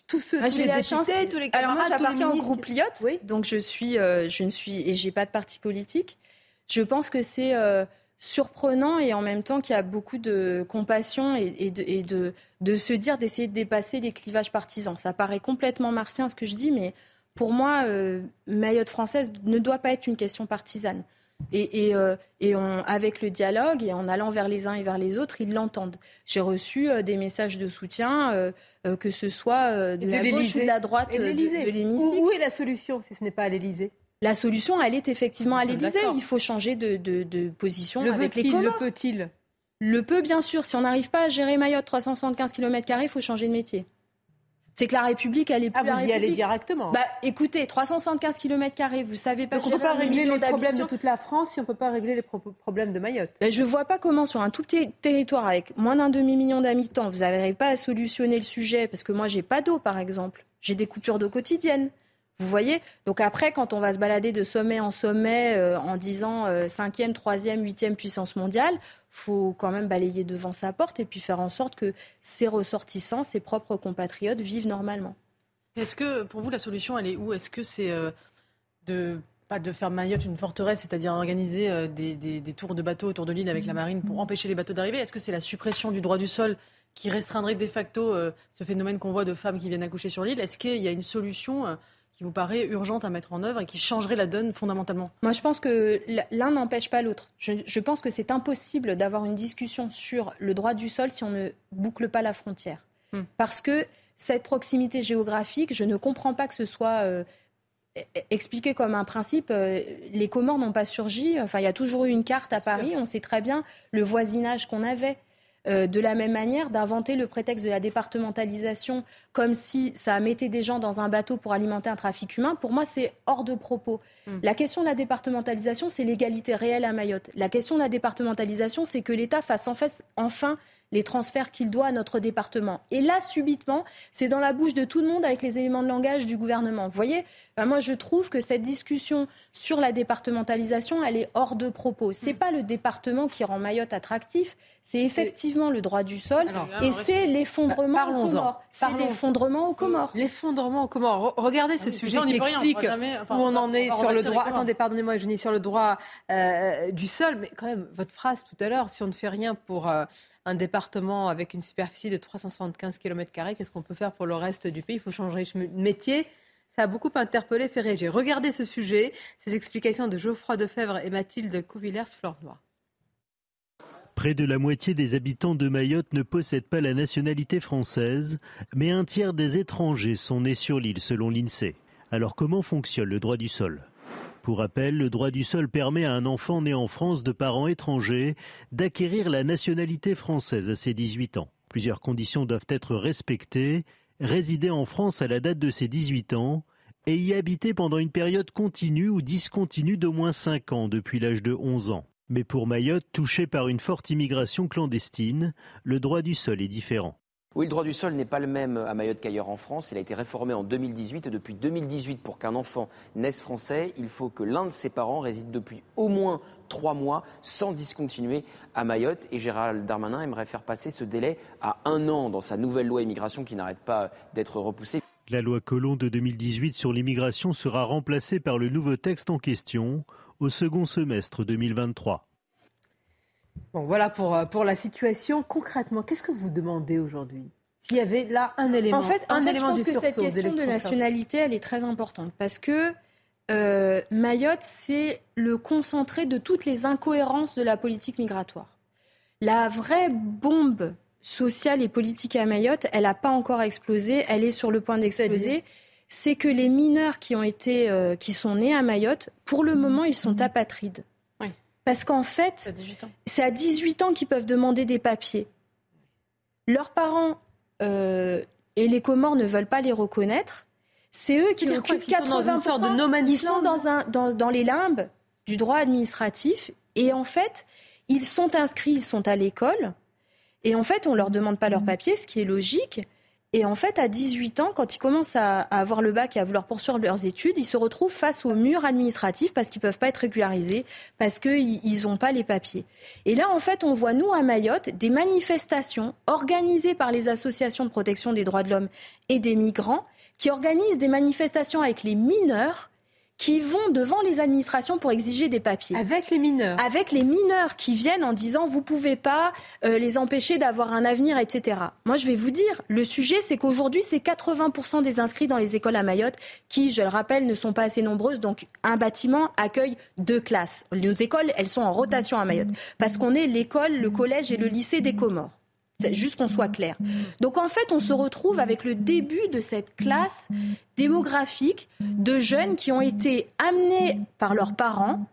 tous ceux, J'ai la chance. Tous les Alors moi, j'appartiens au groupe Lyotte, donc je suis, je ne suis et j'ai pas de parti politique. Je pense que c'est surprenant et en même temps qu'il y a beaucoup de compassion et, de, de, se dire d'essayer de dépasser les clivages partisans. Ça paraît complètement martien ce que je dis, mais pour moi, euh, Mayotte française ne doit pas être une question partisane. Et, euh, avec le dialogue et en allant vers les uns et vers les autres, ils l'entendent. J'ai reçu euh, des messages de soutien, que ce soit de, la gauche ou de la droite de, l'hémicycle. Où, est la solution si ce n'est pas à l'Élysée? La solution, elle est effectivement à l'Élysée. Il faut changer de, position avec les Comores. Le peut-il Le peut, bien sûr. Si on n'arrive pas à gérer Mayotte 375 km, il faut changer de métier. C'est que la République, elle est plus ah, vous y allez directement. Bah, écoutez, 375 km, vous savez pas. Donc on ne peut pas régler les problèmes de toute la France si on ne peut pas régler les problèmes de Mayotte. Bah, je ne vois pas comment, sur un tout petit territoire avec moins d'un demi-million d'habitants, vous n'arriverez pas à solutionner le sujet. Parce que moi, j'ai pas d'eau, par exemple. J'ai des coupures d'eau quotidiennes. Vous voyez? Donc après, quand on va se balader de sommet en sommet euh, en disant 5e, 3e, 8e puissance mondiale, faut quand même balayer devant sa porte et puis faire en sorte que ses ressortissants, ses propres compatriotes vivent normalement. Est-ce que pour vous la solution elle est où? Est-ce que c'est euh, de pas de faire Mayotte une forteresse, c'est-à-dire organiser euh, des, tours de bateaux autour de l'île avec la marine pour empêcher les bateaux d'arriver? Est-ce que c'est la suppression du droit du sol qui restreindrait de facto euh, ce phénomène qu'on voit de femmes qui viennent accoucher sur l'île? Est-ce qu'il y a une solution qui vous paraît urgente à mettre en œuvre et qui changerait la donne fondamentalement Moi, je pense que l'un n'empêche pas l'autre. Je, pense que c'est impossible d'avoir une discussion sur le droit du sol si on ne boucle pas la frontière. Hmm. Parce que cette proximité géographique, je ne comprends pas que ce soit euh, e-, expliqué comme un principe. Euh, les Comores n'ont pas surgi. Enfin, il y a toujours eu une carte à Paris. On sait très bien le voisinage qu'on avait. Euh, de la même manière, d'inventer le prétexte de la départementalisation comme si ça mettait des gens dans un bateau pour alimenter un trafic humain, pour moi, c'est hors de propos. Hmm. La question de la départementalisation, c'est l'égalité réelle à Mayotte. La question de la départementalisation, c'est que l'État fasse enfin les transferts qu'il doit à notre département. Et là, subitement, c'est dans la bouche de tout le monde avec les éléments de langage du gouvernement. Vous voyez, ben, moi, je trouve que cette discussion sur la départementalisation, elle est hors de propos. C'est n'est mm. pas le département qui rend Mayotte attractif, c'est effectivement le droit du sol et c'est l'effondrement aux Comores. C'est l'effondrement aux Comores. L'effondrement aux Comores. Regardez ce sujet qui explique où on en est sur le droit. Attendez, pardonnez-moi, je sur le droit euh, du sol, mais quand même, votre phrase tout à l'heure, si on ne fait rien pour euh, un département avec une superficie de 375 km, qu'est-ce qu'on peut faire pour le reste du pays? Il faut changer de métier. Ça a beaucoup interpellé, fait réagir. Regardez ce sujet, ces explications de Geoffroy Defebvre et Mathilde Couvillers-Flornois. Près de la moitié des habitants de Mayotte ne possèdent pas la nationalité française, mais un tiers des étrangers sont nés sur l'île selon l'INSEE. Alors comment fonctionne le droit du sol? Pour rappel, le droit du sol permet à un enfant né en France de parents étrangers d'acquérir la nationalité française à ses 18 ans. Plusieurs conditions doivent être respectées. Résider en France à la date de ses 18 ans et y habiter pendant une période continue ou discontinue d'au moins 5 ans depuis l'âge de 11 ans. Mais pour Mayotte, touché par une forte immigration clandestine, le droit du sol est différent. Oui, le droit du sol n'est pas le même à Mayotte qu'ailleurs en France. Il a été réformé en 2018 et depuis 2018, pour qu'un enfant naisse français, il faut que l'un de ses parents réside depuis au moins trois mois sans discontinuer à Mayotte. Et Gérald Darmanin aimerait faire passer ce délai à un an dans sa nouvelle loi immigration qui n'arrête pas d'être repoussée. La loi Colomb de 2018 sur l'immigration sera remplacée par le nouveau texte en question au second semestre 2023. Bon, voilà pour, euh, pour la situation. Concrètement, qu'est-ce que vous demandez aujourd'hui? S'il y avait là un élément. En fait, un élément je pense que cette question de nationalité, elle est très importante parce que euh, Mayotte, c'est le concentré de toutes les incohérences de la politique migratoire. La vraie bombe sociale et politique à Mayotte, elle n'a pas encore explosé, elle est sur le point d'exploser. C'est que les mineurs qui ont été, euh, qui sont nés à Mayotte, pour le moment, ils sont apatrides. Parce qu'en fait, c'est à 18 ans qu'ils peuvent demander des papiers. Leurs parents euh, et les Comores ne veulent pas les reconnaître. C'est eux qui occupent 80%. de no ils sont dans, un, dans, dans les limbes du droit administratif. Et en fait, ils sont inscrits, ils sont à l'école. Et en fait, on ne leur demande pas leurs papiers, ce qui est logique. Et en fait, à 18 ans, quand ils commencent à, avoir le bac et à vouloir poursuivre leurs études, ils se retrouvent face au mur administratif parce qu'ils ne peuvent pas être régularisés, parce qu'ils n'ont pas les papiers. Et là, en fait, on voit, nous, à Mayotte, des manifestations organisées par les associations de protection des droits de l'homme et des migrants qui organisent des manifestations avec les mineurs qui vont devant les administrations pour exiger des papiers. Avec les mineurs. Avec les mineurs qui viennent en disant vous pouvez pas euh, les empêcher d'avoir un avenir, etc. Moi, je vais vous dire, le sujet, c'est qu'aujourd'hui, c'est 80% des inscrits dans les écoles à Mayotte qui, je le rappelle, ne sont pas assez nombreuses. Donc, un bâtiment accueille deux classes. Nos écoles, elles sont en rotation à Mayotte parce qu'on est l'école, le collège et le lycée des Comores. C'est juste qu'on soit clair. Donc en fait, on se retrouve avec le début de cette classe démographique de jeunes qui ont été amenés par leurs parents,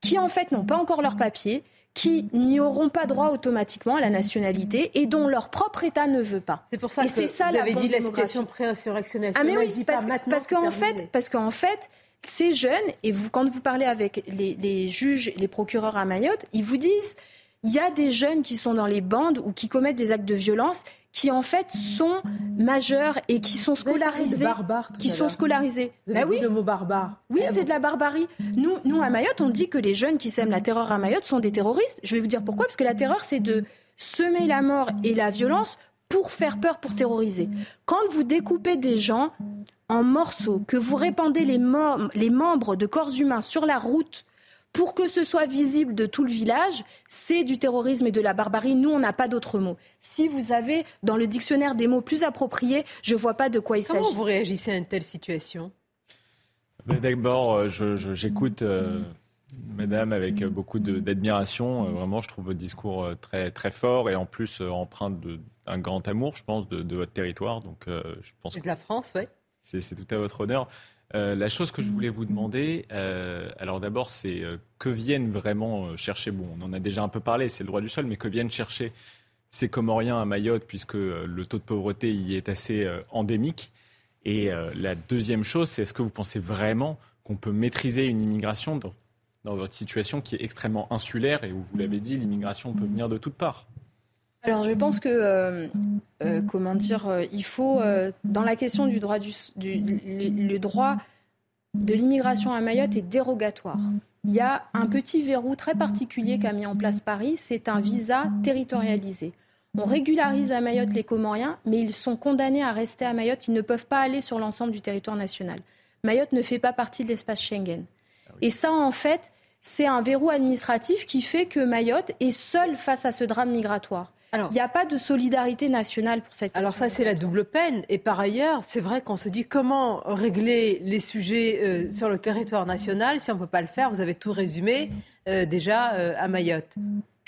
qui en fait n'ont pas encore leur papier, qui n'y auront pas droit automatiquement à la nationalité et dont leur propre État ne veut pas. C'est pour ça et que ça vous la avez dit la situation pré-insurrectionnelle. Ah mais oui, parce, pas parce qu'en fait, parce qu'en fait, ces jeunes et vous, quand vous parlez avec les, les juges, les procureurs à Mayotte, ils vous disent il y a des jeunes qui sont dans les bandes ou qui commettent des actes de violence qui en fait sont majeurs et qui sont scolarisés, barbares tout qui sont scolarisés. Vous avez Bah dit oui. le mot barbare. Oui, Ah c'est de la barbarie. Nous, nous, à Mayotte, on dit que les jeunes qui sèment la terreur à Mayotte sont des terroristes. Je vais vous dire pourquoi. Parce que la terreur, c'est de semer la mort et la violence pour faire peur, pour terroriser. Quand vous découpez des gens en morceaux, que vous répandez les membres de corps humains sur la route pour que ce soit visible de tout le village, c'est du terrorisme et de la barbarie. Nous, on n'a pas d'autre mot. Si vous avez dans le dictionnaire des mots plus appropriés, je vois pas de quoi il Comment s'agit. vous réagissez à une telle situation? Mais D'abord, euh, j'écoute euh, Madame avec euh, beaucoup d'admiration. Euh, Vraiment, je trouve votre discours très, très fort et en plus euh, empreint de- d'un grand amour, je pense, de, de votre territoire. Donc, euh, je pense Et que de la France, oui. c'est c'est tout à votre honneur. Euh, la chose que je voulais vous demander, euh, alors d'abord, c'est euh, que viennent vraiment chercher, bon, on en a déjà un peu parlé, c'est le droit du sol, mais que viennent chercher ces Comoriens à Mayotte, puisque le taux de pauvreté y est assez endémique. Et la deuxième chose, c'est est-ce que vous pensez vraiment qu'on peut maîtriser une immigration dans, dans votre situation qui est extrêmement insulaire et où, vous l'avez dit, l'immigration peut venir de toutes parts? Alors je pense que, euh, euh, comment dire, euh, il faut, dans la question du droit, du, du- le, le droit de l'immigration à Mayotte est dérogatoire. Il y a un petit verrou très particulier qu'a mis en place Paris, c'est un visa territorialisé. On régularise à Mayotte les Comoriens, mais ils sont condamnés à rester à Mayotte, ils ne peuvent pas aller sur l'ensemble du territoire national. Mayotte ne fait pas partie de l'espace Schengen. Et ça, en fait, c'est un verrou administratif qui fait que Mayotte est seule face à ce drame migratoire. Il n'y a pas de solidarité nationale pour cette Alors ça, c'est la double peine. Et par ailleurs, c'est vrai qu'on se dit comment régler les sujets euh, sur le territoire national si on ne peut pas le faire. Vous avez tout résumé euh, déjà euh, à Mayotte.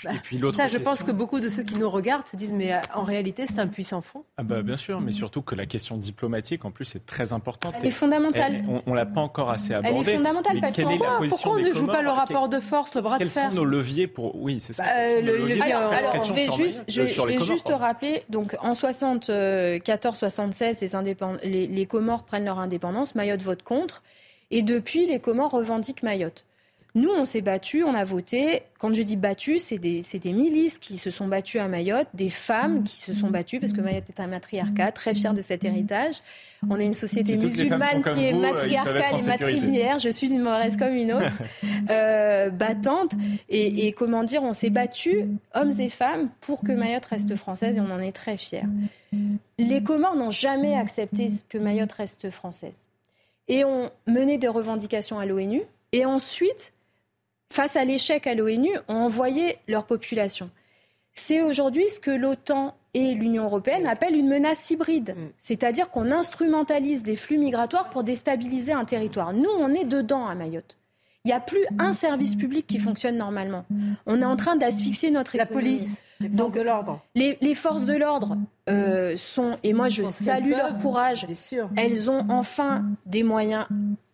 Bah, Et puis l'autre ça, je question- pense que beaucoup de ceux qui nous regardent se disent mais euh, en réalité, c'est un puissant fond. Ah bah, bien sûr, mais surtout que la question diplomatique, en plus, est très importante. Elle est fondamentale. Elle- on ne l'a pas encore assez abordée. Elle est fondamentale Mais parce quelle qu'on est la voit position pourquoi on des ne joue pas le rapport Quels- de force, le bras Quels de fer. sont nos leviers pour... Oui, c'est ça. Bah, quels euh, le levier, alors, je vais juste, Mayotte, je vais- je juste rappeler, donc en 74-76, les, indépend- les, les Comores prennent leur indépendance, Mayotte vote contre, et depuis, les Comores revendiquent Mayotte. Nous, on s'est battus, on a voté. Quand je dis battus, c'est des, des milices qui se sont battues à Mayotte, des femmes qui se sont battues, parce que Mayotte est un matriarcat, très fier de cet héritage. On est une société Si musulmane qui est vous, euh, matriarcale et matrilinéaire. Je suis une mauvaise comme une autre, [laughs] euh, battante. Et, et comment dire, on s'est battus, hommes et femmes, pour que Mayotte reste française et on en est très fiers. Les Comores n'ont jamais accepté que Mayotte reste française. Et ont mené des revendications à l'ONU. Et ensuite, face à l'échec à l'ONU, ont envoyé leur population. C'est aujourd'hui ce que l'OTAN et l'Union européenne appellent une menace hybride. C'est-à-dire qu'on instrumentalise des flux migratoires pour déstabiliser un territoire. Nous, on est dedans à Mayotte. Il n'y a plus un service public qui fonctionne normalement. On est en train d'asphyxier notre La économie. police, les forces de l'ordre. Les, les forces de l'ordre euh, sont, et moi je Quand salue leur courage, elles ont enfin des moyens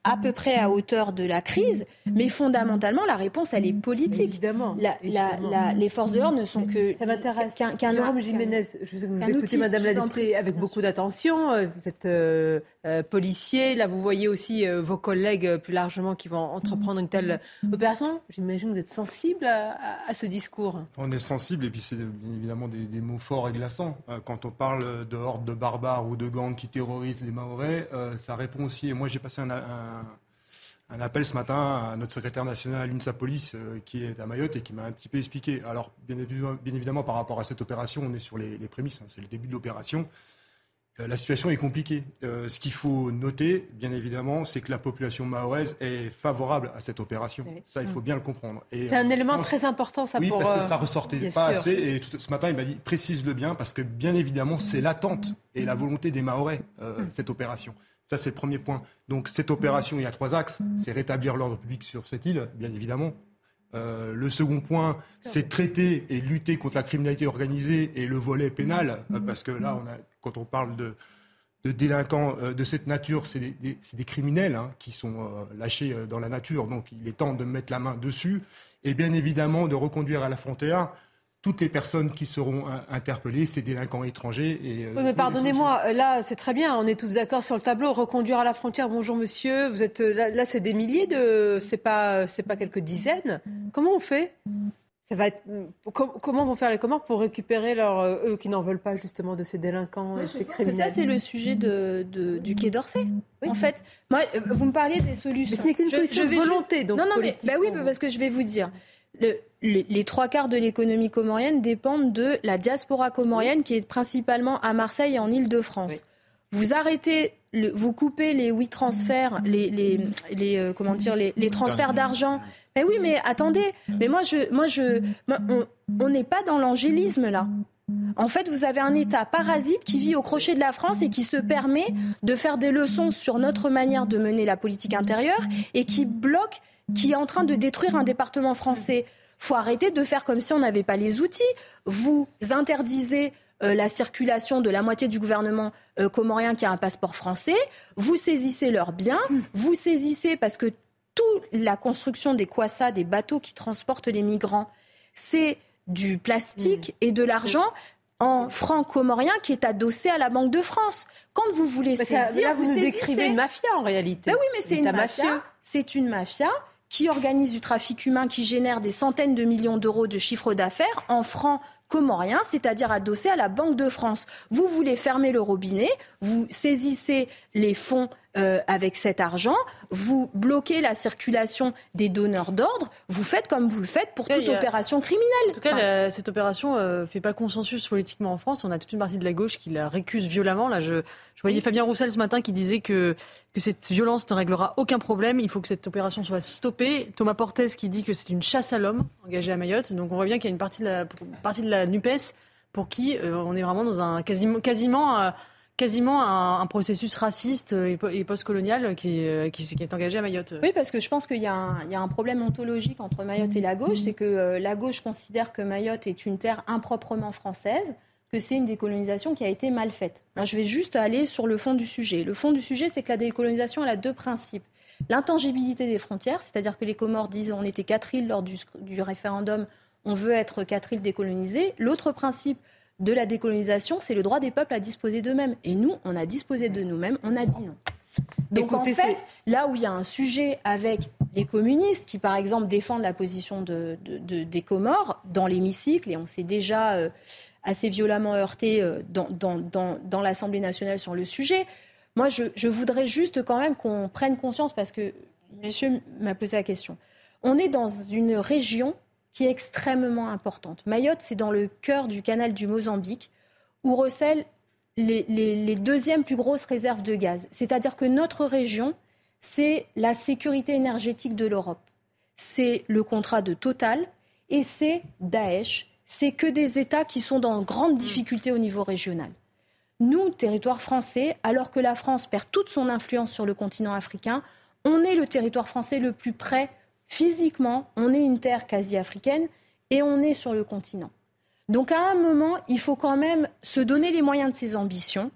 à peu près à hauteur de la crise, mais fondamentalement la réponse elle est politique. Évidemment. La- la- la- les forces de l'ordre ne sont que Ça m'intéresse. qu'un qu'un- Jérôme Jiménez, je sais que vous écoutez outil, Madame la députée avec beaucoup d'attention. Euh, Vous êtes euh, euh, policier. Là, vous voyez aussi euh, vos collègues plus largement qui vont entreprendre une telle opération. J'imagine que vous êtes sensible à, à- à ce discours. On est sensible et puis c'est bien évidemment des, des mots forts et glaçants. Euh, Quand on parle de hordes de barbares ou de gangs qui terrorisent les Mahorais, euh, ça répond aussi. Et moi j'ai passé un, appel ce matin à notre secrétaire national à l'UNSA Police euh, qui est à Mayotte et qui m'a un petit peu expliqué. Alors bien évidemment, par rapport à cette opération, on est sur les, les prémices, hein, c'est le début de l'opération. Euh, la situation est compliquée. Euh, ce qu'il faut noter, bien évidemment, c'est que la population mahoraise est favorable à cette opération. Ça, il faut bien le comprendre. C'est un élément très important, ça, oui, pour... parce que ça ressortait pas assez. Et ce matin, il m'a dit, précise-le bien, parce que bien évidemment, c'est l'attente et la volonté des Mahorais, mm. cette opération. Ça, c'est le premier point. Donc, cette opération, il y a trois axes. C'est rétablir l'ordre public sur cette île, bien évidemment. Euh, le second point, c'est traiter et lutter contre la criminalité organisée et le volet pénal, euh, parce que là, on a, quand on parle de, délinquants euh, de cette nature, c'est des, criminels hein, qui sont lâchés dans la nature. Donc, il est temps de mettre la main dessus et bien évidemment de reconduire à la frontière toutes les personnes qui seront interpellées, ces délinquants étrangers. Et, oui, mais pardonnez-moi, là, c'est très bien, on est tous d'accord sur le tableau. Reconduire à la frontière, bonjour monsieur, vous êtes là, c'est des milliers de, c'est pas, c'est pas quelques dizaines. Comment on fait? Ça va être... Comment vont faire les commandes pour récupérer leur, euh, eux qui n'en veulent pas justement de ces délinquants et ces criminels Ça, c'est le sujet de, du Quai d'Orsay. En fait, moi, euh, vous me parliez des solutions. ce n'est qu'une question de volonté, donc Non, non, mais bah oui, parce que je vais vous dire les, trois quarts de l'économie comorienne dépendent de la diaspora comorienne qui est principalement à Marseille et en Ile-de-France. Vous arrêtez, vous coupez les huit transferts, les, les, euh, comment dire, les, transferts d'argent. Mais oui, mais attendez, mais moi, je, moi, je, on n'est pas dans l'angélisme là. En fait, vous avez un État parasite qui vit au crochet de la France et qui se permet de faire des leçons sur notre manière de mener la politique intérieure et qui bloque qui est en train de détruire un département français. faut arrêter de faire comme si on n'avait pas les outils. Vous interdisez euh, la circulation de la moitié du gouvernement euh, comorien qui a un passeport français, vous saisissez leurs biens, vous saisissez parce que toute la construction des quassas, des bateaux qui transportent les migrants, c'est du plastique et de l'argent en franc comorien qui est adossé à la Banque de France. Quand vous voulez saisir, là, vous, vous décrivez une mafia en réalité. Ben oui, mais c'est une mafia. C'est une mafia qui organise du trafic humain, qui génère des centaines de millions d'euros de chiffre d'affaires en francs comoriens, c'est-à-dire adossé à la Banque de France. Vous voulez fermer le robinet, vous saisissez les fonds euh, avec cet argent, vous bloquez la circulation des donneurs d'ordre, vous faites comme vous le faites pour toute opération criminelle. En tout cas, cette opération ne euh, fait pas consensus politiquement en France. On a toute une partie de la gauche qui la récuse violemment. Là, je, je voyais Fabien Roussel ce matin qui disait que, que cette violence ne réglera aucun problème. Il faut que cette opération soit stoppée. Thomas Portes qui dit que c'est une chasse à l'homme engagée à Mayotte. Donc on voit bien qu'il y a une partie de la, partie de la NUPES pour qui euh, on est vraiment dans un quasiment, quasiment quasiment un, processus raciste et, postcolonial qui, euh, qui, qui, est engagé à Mayotte. Oui, parce que je pense qu'il y, y, a un problème ontologique entre Mayotte et la gauche, c'est que euh, la gauche considère que Mayotte est une terre improprement française, que c'est une décolonisation qui a été mal faite. Moi, je vais juste aller sur le fond du sujet. Le fond du sujet, c'est que la décolonisation, elle a deux principes. L'intangibilité des frontières, c'est-à-dire que les Comores disent on était quatre îles lors du, du référendum, on veut être quatre îles décolonisées. L'autre principe, de la décolonisation, c'est le droit des peuples à disposer d'eux-mêmes. Et nous, on a disposé de nous-mêmes, on a dit non. Donc en fait, là où il y a un sujet avec les communistes qui, par exemple, défendent la position de, des Comores dans l'hémicycle, et on s'est déjà euh, assez violemment heurté euh, dans, l'Assemblée nationale sur le sujet, moi je, je voudrais juste quand même qu'on prenne conscience, parce que monsieur m'a posé la question, on est dans une région qui est extrêmement importante. Mayotte, c'est dans le cœur du canal du Mozambique, où recèlent les, deuxièmes plus grosses réserves de gaz. C'est-à-dire que notre région, c'est la sécurité énergétique de l'Europe. C'est le contrat de Total et c'est Daesh. C'est que des États qui sont dans grandes difficultés au niveau régional. Nous, territoire français, alors que la France perd toute son influence sur le continent africain, on est le territoire français le plus près Physiquement, on est une terre quasi africaine et on est sur le continent. Donc à un moment, il faut quand même se donner les moyens de ses ambitions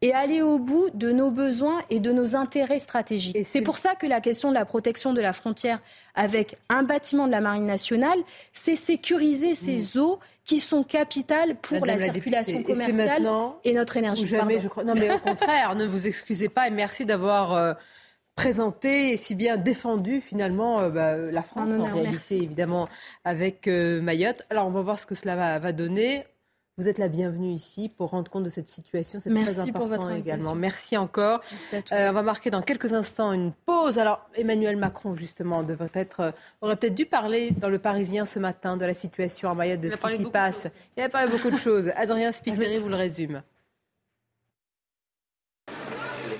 et aller au bout de nos besoins et de nos intérêts stratégiques. Et c'est pour ça que la question de la protection de la frontière avec un bâtiment de la Marine nationale, c'est sécuriser ces mm. eaux qui sont capitales pour la, circulation commerciale et, notre énergie. Jamais, je crois. Non, mais au contraire, ne vous excusez pas et merci d'avoir euh, présenté et si bien défendu finalement euh, bah, la France en réalité évidemment avec euh, Mayotte. Alors on va voir ce que cela va, donner. Vous êtes la bienvenue ici pour rendre compte de cette situation. C'est très important pour votre également. Merci encore. Euh, on va marquer dans quelques instants une pause. Alors Emmanuel Macron justement devrait être, aurait peut-être dû parler dans le Parisien ce matin de la situation en Mayotte, de ce qui s'y passe. Il a parlé beaucoup de choses. [laughs] Adrien Spiteri vous le résume.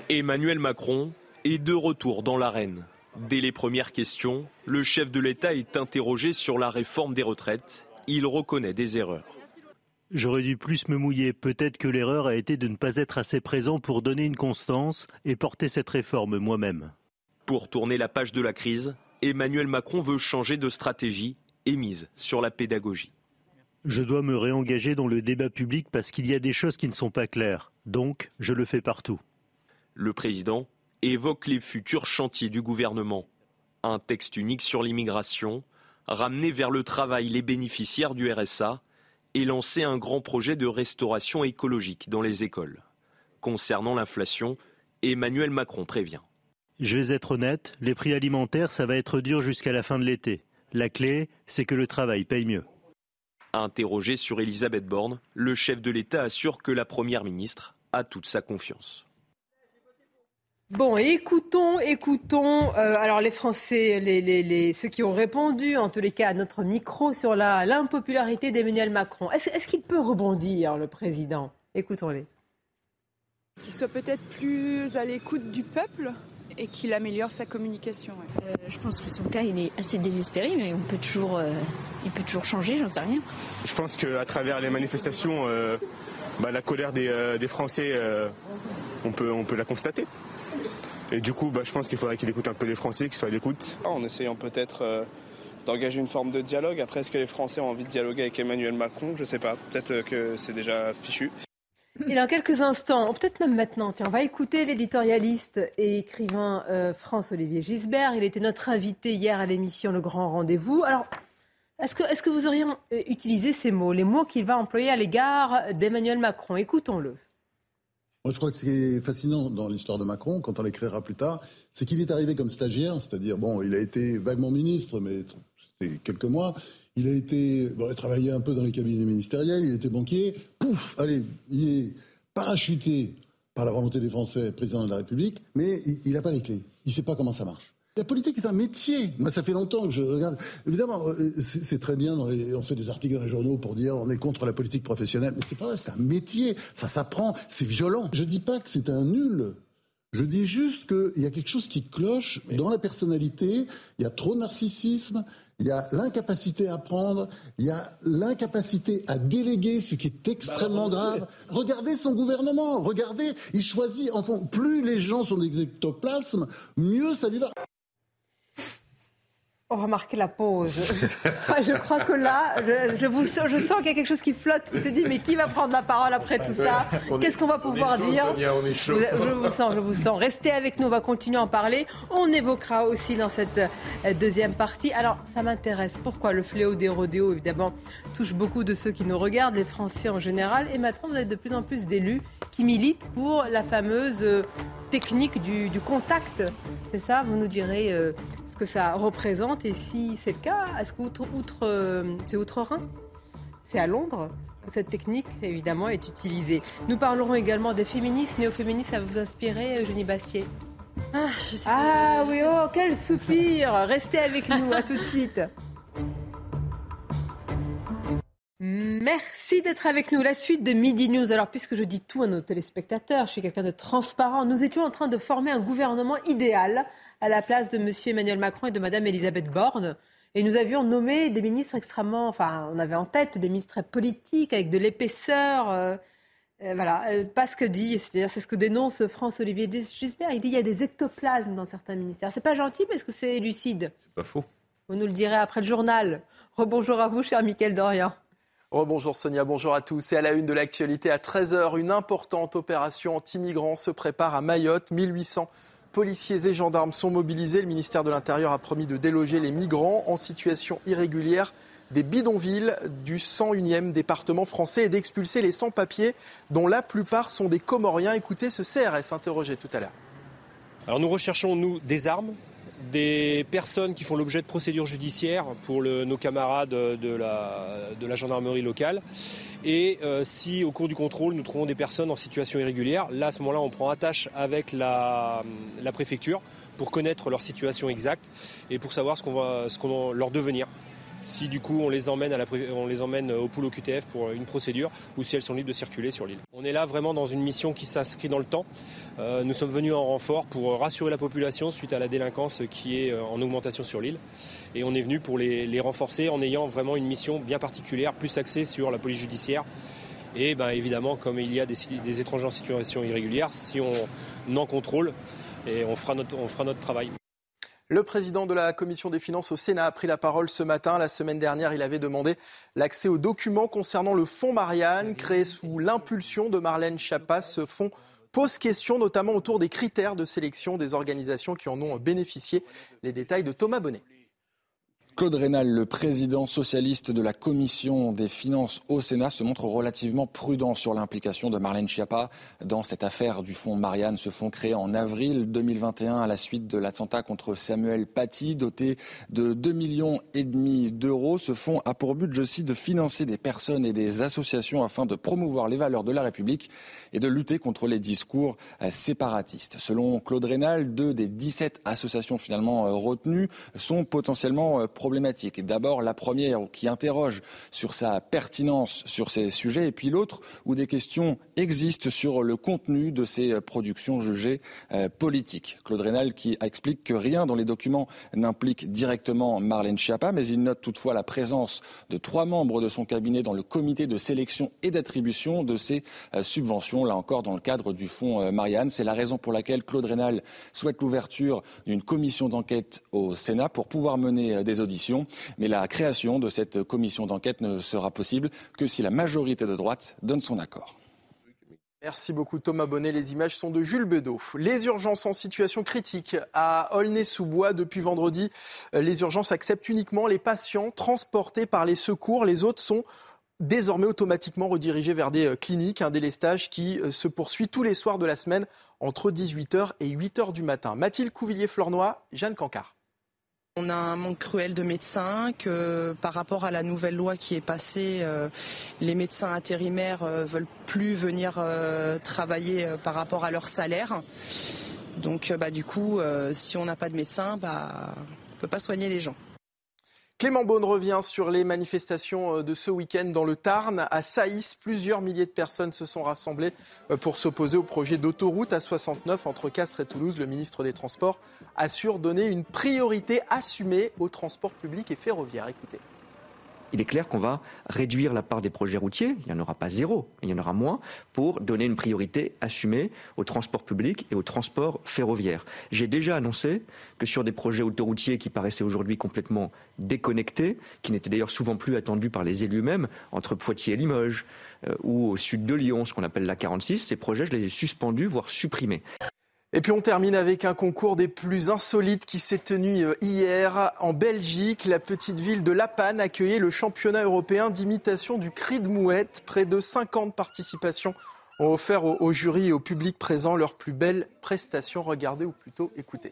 Emmanuel Macron est de retour dans l'arène. Dès les premières questions, le chef de l'État est interrogé sur la réforme des retraites. Il reconnaît des erreurs. J'aurais dû plus me mouiller. Peut-être que l'erreur a été de ne pas être assez présent pour donner une constance et porter cette réforme moi-même. Pour tourner la page de la crise, Emmanuel Macron veut changer de stratégie et mise sur la pédagogie. Je dois me réengager dans le débat public parce qu'il y a des choses qui ne sont pas claires. Donc, je le fais partout. Le président évoque les futurs chantiers du gouvernement. Un texte unique sur l'immigration, ramener vers le travail les bénéficiaires du RSA et lancer un grand projet de restauration écologique dans les écoles. Concernant l'inflation, Emmanuel Macron prévient. Je vais être honnête, les prix alimentaires, ça va être dur jusqu'à la fin de l'été. La clé, c'est que le travail paye mieux. Interrogé sur Elisabeth Borne, le chef de l'État assure que la Première ministre a toute sa confiance. Bon, écoutons, écoutons. Euh, alors les Français, les, ceux qui ont répondu, en tous les cas, à notre micro sur l'impopularité d'Emmanuel Macron. Est-ce qu'il peut rebondir, le président? Écoutons-les. Qu'il soit peut-être plus à l'écoute du peuple et qu'il améliore sa communication. Euh, je pense que son cas, il est assez désespéré, mais on peut toujours, euh, il peut toujours changer, j'en sais rien. Je pense qu'à travers les manifestations, bah, la colère des, des Français, on, peut, on peut la constater. Et du coup, bah, je pense qu'il faudrait qu'il écoute un peu les Français, qu'il soit à l'écoute. En essayant peut-être euh, d'engager une forme de dialogue. Après, est-ce que les Français ont envie de dialoguer avec Emmanuel Macron? Je ne sais pas. Peut-être euh, que c'est déjà fichu. Et dans quelques instants, peut-être même maintenant, on va écouter l'éditorialiste et écrivain euh, France-Olivier Gisbert. Il était notre invité hier à l'émission Le Grand Rendez-vous. Alors, est-ce que, est que vous auriez utilisé ces mots, les mots qu'il va employer à l'égard d'Emmanuel Macron? Écoutons-le. Moi, je crois que ce qui est fascinant dans l'histoire de Macron, quand on l'écrira plus tard, c'est qu'il est arrivé comme stagiaire, c'est-à-dire, bon, il a été vaguement ministre, mais c'était quelques mois. Il a été, bon, il a travaillé un peu dans les cabinets ministériels, il était banquier. Pouf, allez, il est parachuté par la volonté des Français, président de la République, mais il n'a pas les clés. Il ne sait pas comment ça marche. La politique est un métier. Moi, ça fait longtemps que je regarde. Évidemment, euh, c'est très bien. on fait des articles dans les journaux pour dire on est contre la politique professionnelle, mais c'est pas vrai. C'est un métier. Ça s'apprend. C'est violent. Je dis pas que c'est un nul. Je dis juste qu'il y a quelque chose qui cloche dans la personnalité. Il y a trop de narcissisme. Il y a l'incapacité à apprendre, il y a l'incapacité à déléguer, ce qui est extrêmement bah, grave. Regardez son gouvernement, regardez, il choisit, enfin, plus les gens sont des ectoplasmes, mieux ça lui va. On va marquer la pause. [laughs] je crois que là, je, vous, je sens qu'il y a quelque chose qui flotte, qui se dit mais qui va prendre la parole après tout ça Qu'est-ce qu'on va pouvoir dire Je vous sens, je vous sens. Restez avec nous, on va continuer à en parler. On évoquera aussi dans cette euh, deuxième partie. Alors, ça m'intéresse. Pourquoi le fléau des rodéos, évidemment, touche beaucoup de ceux qui nous regardent, les Français en général. Et maintenant, vous avez de plus en plus d'élus qui militent pour la fameuse euh, technique du, contact. C'est ça Vous nous direz euh, que ça représente et si c'est le cas, est-ce que outre, euh, c'est outre-Rhin C'est à Londres que cette technique, évidemment, est utilisée. Nous parlerons également des féministes. Néo-féministes, ça va vous inspirer, Eugénie Bastier? Ah, ah oui, oh, quel soupir Restez avec nous, à tout de suite. Merci d'être avec nous. La suite de Midi News. Alors, puisque je dis tout à nos téléspectateurs, je suis quelqu'un de transparent. Nous étions en train de former un gouvernement idéal à la place de M. Emmanuel Macron et de Mme Elisabeth Borne. Et nous avions nommé des ministres extrêmement. Enfin, on avait en tête des ministres très politiques, avec de l'épaisseur. Euh, euh, voilà, euh, pas ce que dit, c'est-à-dire c'est ce que dénonce France-Olivier Gisbert. Il dit qu'il y a des ectoplasmes dans certains ministères. C'est pas gentil, mais est-ce que c'est lucide? C'est pas faux. Vous nous le direz après le journal. Rebonjour à vous, cher Mickaël Dorian. Rebonjour Sonia, bonjour à tous. Et à la une de l'actualité, à 13h, une importante opération anti-migrants se prépare à Mayotte. 1800 Policiers et gendarmes sont mobilisés. Le ministère de l'Intérieur a promis de déloger les migrants en situation irrégulière des bidonvilles du 101e département français et d'expulser les sans-papiers, dont la plupart sont des Comoriens. Écoutez ce CRS interrogé tout à l'heure. Alors nous recherchons, nous, des armes, des personnes qui font l'objet de procédures judiciaires pour nos camarades de la, gendarmerie locale. Et euh, si au cours du contrôle nous trouvons des personnes en situation irrégulière, là à ce moment-là on prend attache avec la, préfecture pour connaître leur situation exacte et pour savoir ce qu'on va, leur devenir si du coup on les emmène, emmène au pool QTF pour une procédure ou si elles sont libres de circuler sur l'île. On est là vraiment dans une mission qui s'inscrit dans le temps Euh, nous sommes venus en renfort pour rassurer la population suite à la délinquance qui est euh, en augmentation sur l'île. Et on est venu pour les, renforcer en ayant vraiment une mission bien particulière, plus axée sur la police judiciaire. Et ben, évidemment, comme il y a des, étrangers en situation irrégulière, si on, en contrôle, et on fera notre travail. Le président de la commission des finances au Sénat a pris la parole ce matin. La semaine dernière, il avait demandé l'accès aux documents concernant le fonds Marianne, créé sous l'impulsion de Marlène Schiappa. Ce fonds pose question notamment autour des critères de sélection des organisations qui en ont bénéficié. Les détails de Thomas Bonnet. Claude Rénal, le président socialiste de la commission des finances au Sénat, se montre relativement prudent sur l'implication de Marlène Schiappa dans cette affaire du fonds Marianne, ce fonds créé en avril 2021 à la suite de l'attentat contre Samuel Paty, doté de 2,5 millions d'euros. Ce fonds a pour but, je cite, de financer des personnes et des associations afin de promouvoir les valeurs de la République et de lutter contre les discours euh, séparatistes. Selon Claude Rénal, deux des 17 associations finalement euh, retenues sont potentiellement euh, D'abord, la première qui interroge sur sa pertinence sur ces sujets, et puis l'autre où des questions existent sur le contenu de ces productions jugées euh, politiques. Claude Rénal qui explique que rien dans les documents n'implique directement Marlène Schiappa, mais il note toutefois la présence de trois membres de son cabinet dans le comité de sélection et d'attribution de ces euh, subventions, là encore dans le cadre du fonds euh, Marianne. C'est la raison pour laquelle Claude Rénal souhaite l'ouverture d'une commission d'enquête au Sénat pour pouvoir mener des auditions mais la création de cette commission d'enquête ne sera possible que si la majorité de droite donne son accord. Merci beaucoup Thomas Bonnet. Les images sont de Jules Bedeau. Les urgences en situation critique à Aulnay-sous-Bois depuis vendredi. Les urgences acceptent uniquement les patients transportés par les secours. Les autres sont désormais automatiquement redirigés vers des cliniques. Un délestage qui se poursuit tous les soirs de la semaine entre 18h et 8h du matin. Mathilde Couvillier-Flornois, Jeanne Cancard. On a un manque cruel de médecins, que par rapport à la nouvelle loi qui est passée, euh, les médecins intérimaires ne euh, veulent plus venir euh, travailler par rapport à leur salaire. Donc bah, du coup, si on n'a pas de médecin, bah, on ne peut pas soigner les gens. Clément Beaune revient sur les manifestations euh, de ce week-end dans le Tarn. À Saïs, plusieurs milliers de personnes se sont rassemblées euh, pour s'opposer au projet d'autoroute à 69 entre Castres et Toulouse. Le ministre des Transports assure donner une priorité assumée aux transports publics et ferroviaires. Écoutez il est clair qu'on va réduire la part des projets routiers, il n'y en aura pas zéro, il y en aura moins, pour donner une priorité assumée au transport public et au transport ferroviaire. J'ai déjà annoncé que sur des projets autoroutiers qui paraissaient aujourd'hui complètement déconnectés, qui n'étaient d'ailleurs souvent plus attendus par les élus eux-mêmes, entre Poitiers et Limoges, euh, ou au sud de Lyon, ce qu'on appelle la 46, ces projets, je les ai suspendus, voire supprimés. Et puis on termine avec un concours des plus insolites qui s'est tenu euh, hier en Belgique. La petite ville de La Panne accueillait le championnat européen d'imitation du cri de mouette. Près de 50 participations ont offert au, jury et au public présent leurs plus belles prestations. Regardez ou plutôt écoutez.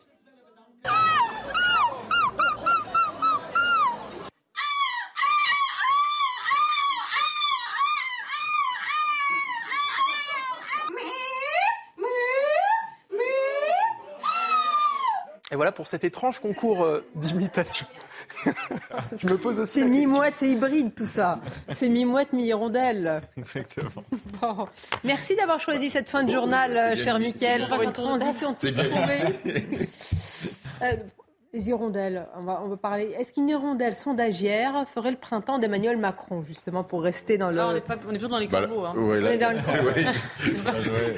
Voilà pour cet étrange concours euh, d'imitation. [laughs] Je me pose aussi. C'est mi-mouette, c'est hybride tout ça. C'est mi-mouette, mi-hirondelle. Exactement. Merci d'avoir choisi cette fin de journal, cher Mickaël, pour une transition toute trouvée. Les hirondelles, on va, on va parler. Est-ce qu'une hirondelle sondagière ferait le printemps d'Emmanuel Macron, justement, pour rester dans le. on, est plutôt dans les bah, corbeaux. Hein.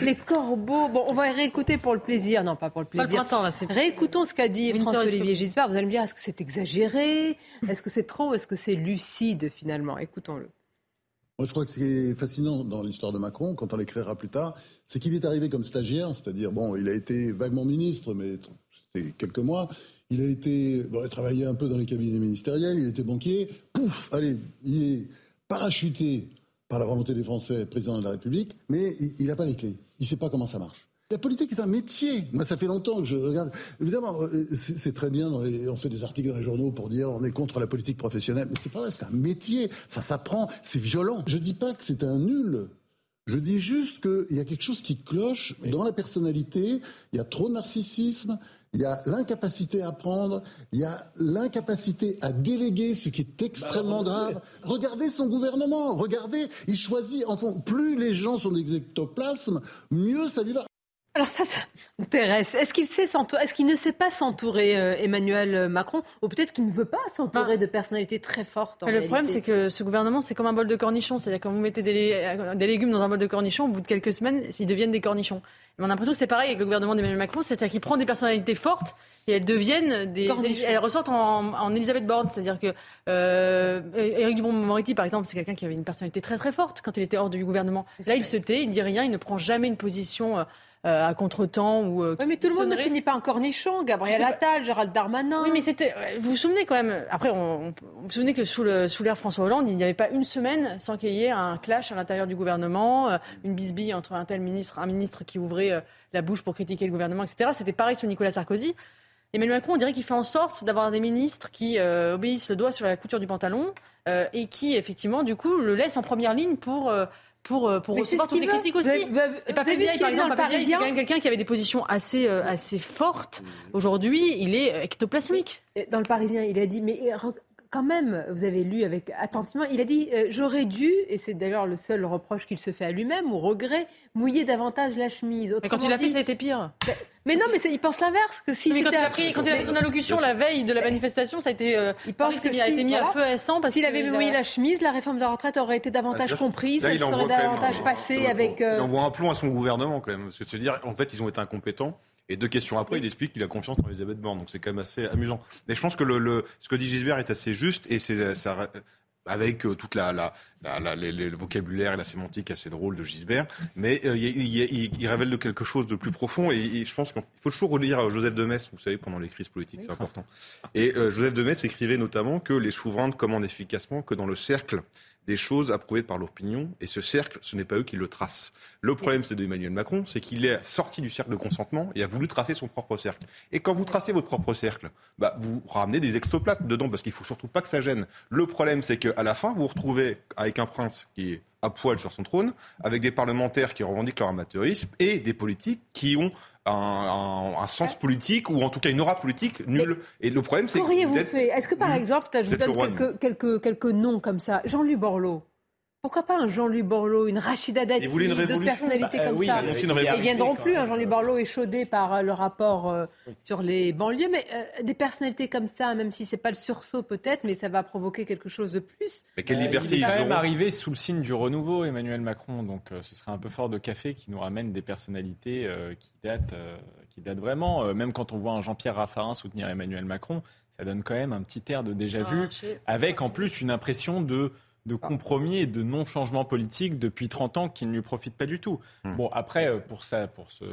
les corbeaux. Bon, on va réécouter pour le plaisir. Non, pas pour le plaisir. Pas le printemps, là, Réécoutons ce qu'a dit François-Olivier Gisbert. Vous allez me dire, est-ce que c'est exagéré? Est-ce que c'est trop? Est-ce que c'est lucide, finalement? Écoutons-le. Moi, je crois que ce qui est fascinant dans l'histoire de Macron, quand on l'écrira plus tard, c'est qu'il est arrivé comme stagiaire, c'est-à-dire, bon, il a été vaguement ministre, mais c'est quelques mois. Il a été, bon, il travaillé un peu dans les cabinets ministériels, il était banquier. Pouf, allez, il est parachuté par la volonté des Français, président de la République, mais il n'a pas les clés. Il ne sait pas comment ça marche. La politique est un métier. Moi, ça fait longtemps que je regarde. Évidemment, euh, c'est très bien. on fait des articles dans les journaux pour dire on est contre la politique professionnelle, mais c'est pas vrai. C'est un métier. Ça s'apprend. C'est violent. Je dis pas que c'est un nul. Je dis juste qu'il y a quelque chose qui cloche dans la personnalité. Il y a trop de narcissisme il y a l'incapacité à prendre, il y a l'incapacité à déléguer, ce qui est extrêmement bah, grave. Regardez son gouvernement, regardez, il choisit, enfin, plus les gens sont des ectoplasmes, mieux ça lui va. Alors ça, ça m'intéresse. Est-ce qu'il sait Est-ce qu'il ne sait pas s'entourer, euh, Emmanuel Macron Ou peut-être qu'il ne veut pas s'entourer de personnalités très fortes Le problème, c'est que ce gouvernement, c'est comme un bol de cornichons. C'est-à-dire quand vous mettez des, des, légumes dans un bol de cornichons, au bout de quelques semaines, ils deviennent des cornichons. On a l'impression que c'est pareil avec le gouvernement d'Emmanuel Macron, c'est-à-dire qu'il prend des personnalités fortes et elles deviennent des... Elles ressortent en, en Elisabeth Borne. C'est-à-dire que euh, Éric Dupond-Moretti, par exemple, c'est quelqu'un qui avait une personnalité très très forte quand il était hors du gouvernement. Là, il se tait, il dit rien, il ne prend jamais une position... Euh, euh, à contre-temps ou. Euh, oui, mais tout le monde ne finit pas en cornichon. Gabriel Attal, Gérald Darmanin. Oui, mais c'était. Vous vous souvenez quand même. Après, on, vous vous souvenez que sous l'ère sous François Hollande, il n'y avait pas une semaine sans qu'il y ait un clash à l'intérieur du gouvernement, euh, une bisbille entre un tel ministre, un ministre qui ouvrait la bouche pour critiquer le gouvernement, etc. C'était pareil sous Nicolas Sarkozy. Emmanuel Macron, on dirait qu'il fait en sorte d'avoir des ministres qui obéissent le doigt sur la couture du pantalon et qui, effectivement, du coup, le laissent en première ligne pour pour, euh, pour recevoir toutes les critiques aussi. et Pape Ndiaye, par exemple, Pape Ndiaye, c'est quand même quelqu'un qui avait des positions assez, euh, assez fortes. Aujourd'hui, il est ectoplasmique. Dans le Parisien, il a dit, mais quand même, vous avez lu avec attentivement, il a dit euh, j'aurais dû, et c'est d'ailleurs le seul reproche qu'il se fait à lui-même, ou regret, mouiller davantage la chemise. mais quand il l'a fait, ça a été pire. Mais, non, mais il pense l'inverse. Que si mais quand il, a pris, quand il a fait son allocution la veille de la manifestation, ça a été, euh, il pense qu'il a été mis à feu à sang. S'il avait mouillé la chemise, la réforme de la retraite aurait été davantage ah, comprise, elle serait davantage passée avec. Euh, il envoie un plomb à son gouvernement quand même. Parce que se dire, en fait, ils ont été incompétents. Et deux questions après, il explique qu'il a confiance en Elisabeth Borne. Donc c'est quand même assez amusant. Mais je pense que le, ce que dit Gisbert est assez juste et c'est ça avec euh, toute la, la, la, le vocabulaire et la sémantique assez drôle de Gisbert, mais euh, il, révèle de quelque chose de plus profond et, je pense qu'il faut toujours relire Joseph de Metz, vous savez, pendant les crises politiques, c'est important. Et euh, Joseph de Metz écrivait notamment que les souverains commandent efficacement que dans le cercle des choses approuvées par l'opinion. Et ce cercle, ce n'est pas eux qui le tracent. Le problème, c'est d'Emmanuel Macron, c'est qu'il est sorti du cercle de consentement et a voulu tracer son propre cercle. Et quand vous tracez votre propre cercle, bah, vous ramenez des extoplasmes dedans parce qu'il faut surtout pas que ça gêne. Le problème, c'est qu'à la fin, vous vous retrouvez avec un prince qui est à poil sur son trône, avec des parlementaires qui revendiquent leur amateurisme et des politiques qui ont un, sens politique ou en tout cas une aura politique nulle. Et le problème, c'est que. vous Est-ce que par exemple, je vous donne quelques, quelques, quelques noms comme ça, Jean-Luc Borloo pourquoi pas un Jean-Louis Borloo, une Rachida Dati, d'autres personnalités bah, comme ça Ils viendront plus. Un Jean-Louis Borloo est chaudé par euh, le rapport euh, sur les banlieues, mais euh, des personnalités comme ça, même si c'est pas le sursaut peut-être, mais ça va provoquer quelque chose de plus. Mais quelle liberté Il est quand même arrivé sous le signe du renouveau, Emmanuel Macron. Donc ce serait un peu fort de café qui nous ramène des personnalités qui datent, qui datent vraiment. même quand on voit un Jean-Pierre Raffarin soutenir Emmanuel Macron, ça donne quand même un petit air de déjà vu, avec en plus une impression de de compromis et de non-changement politique depuis 30 ans qui ne lui profite pas du tout. Hmm. Bon, après, euh, pour sa, pour, ce,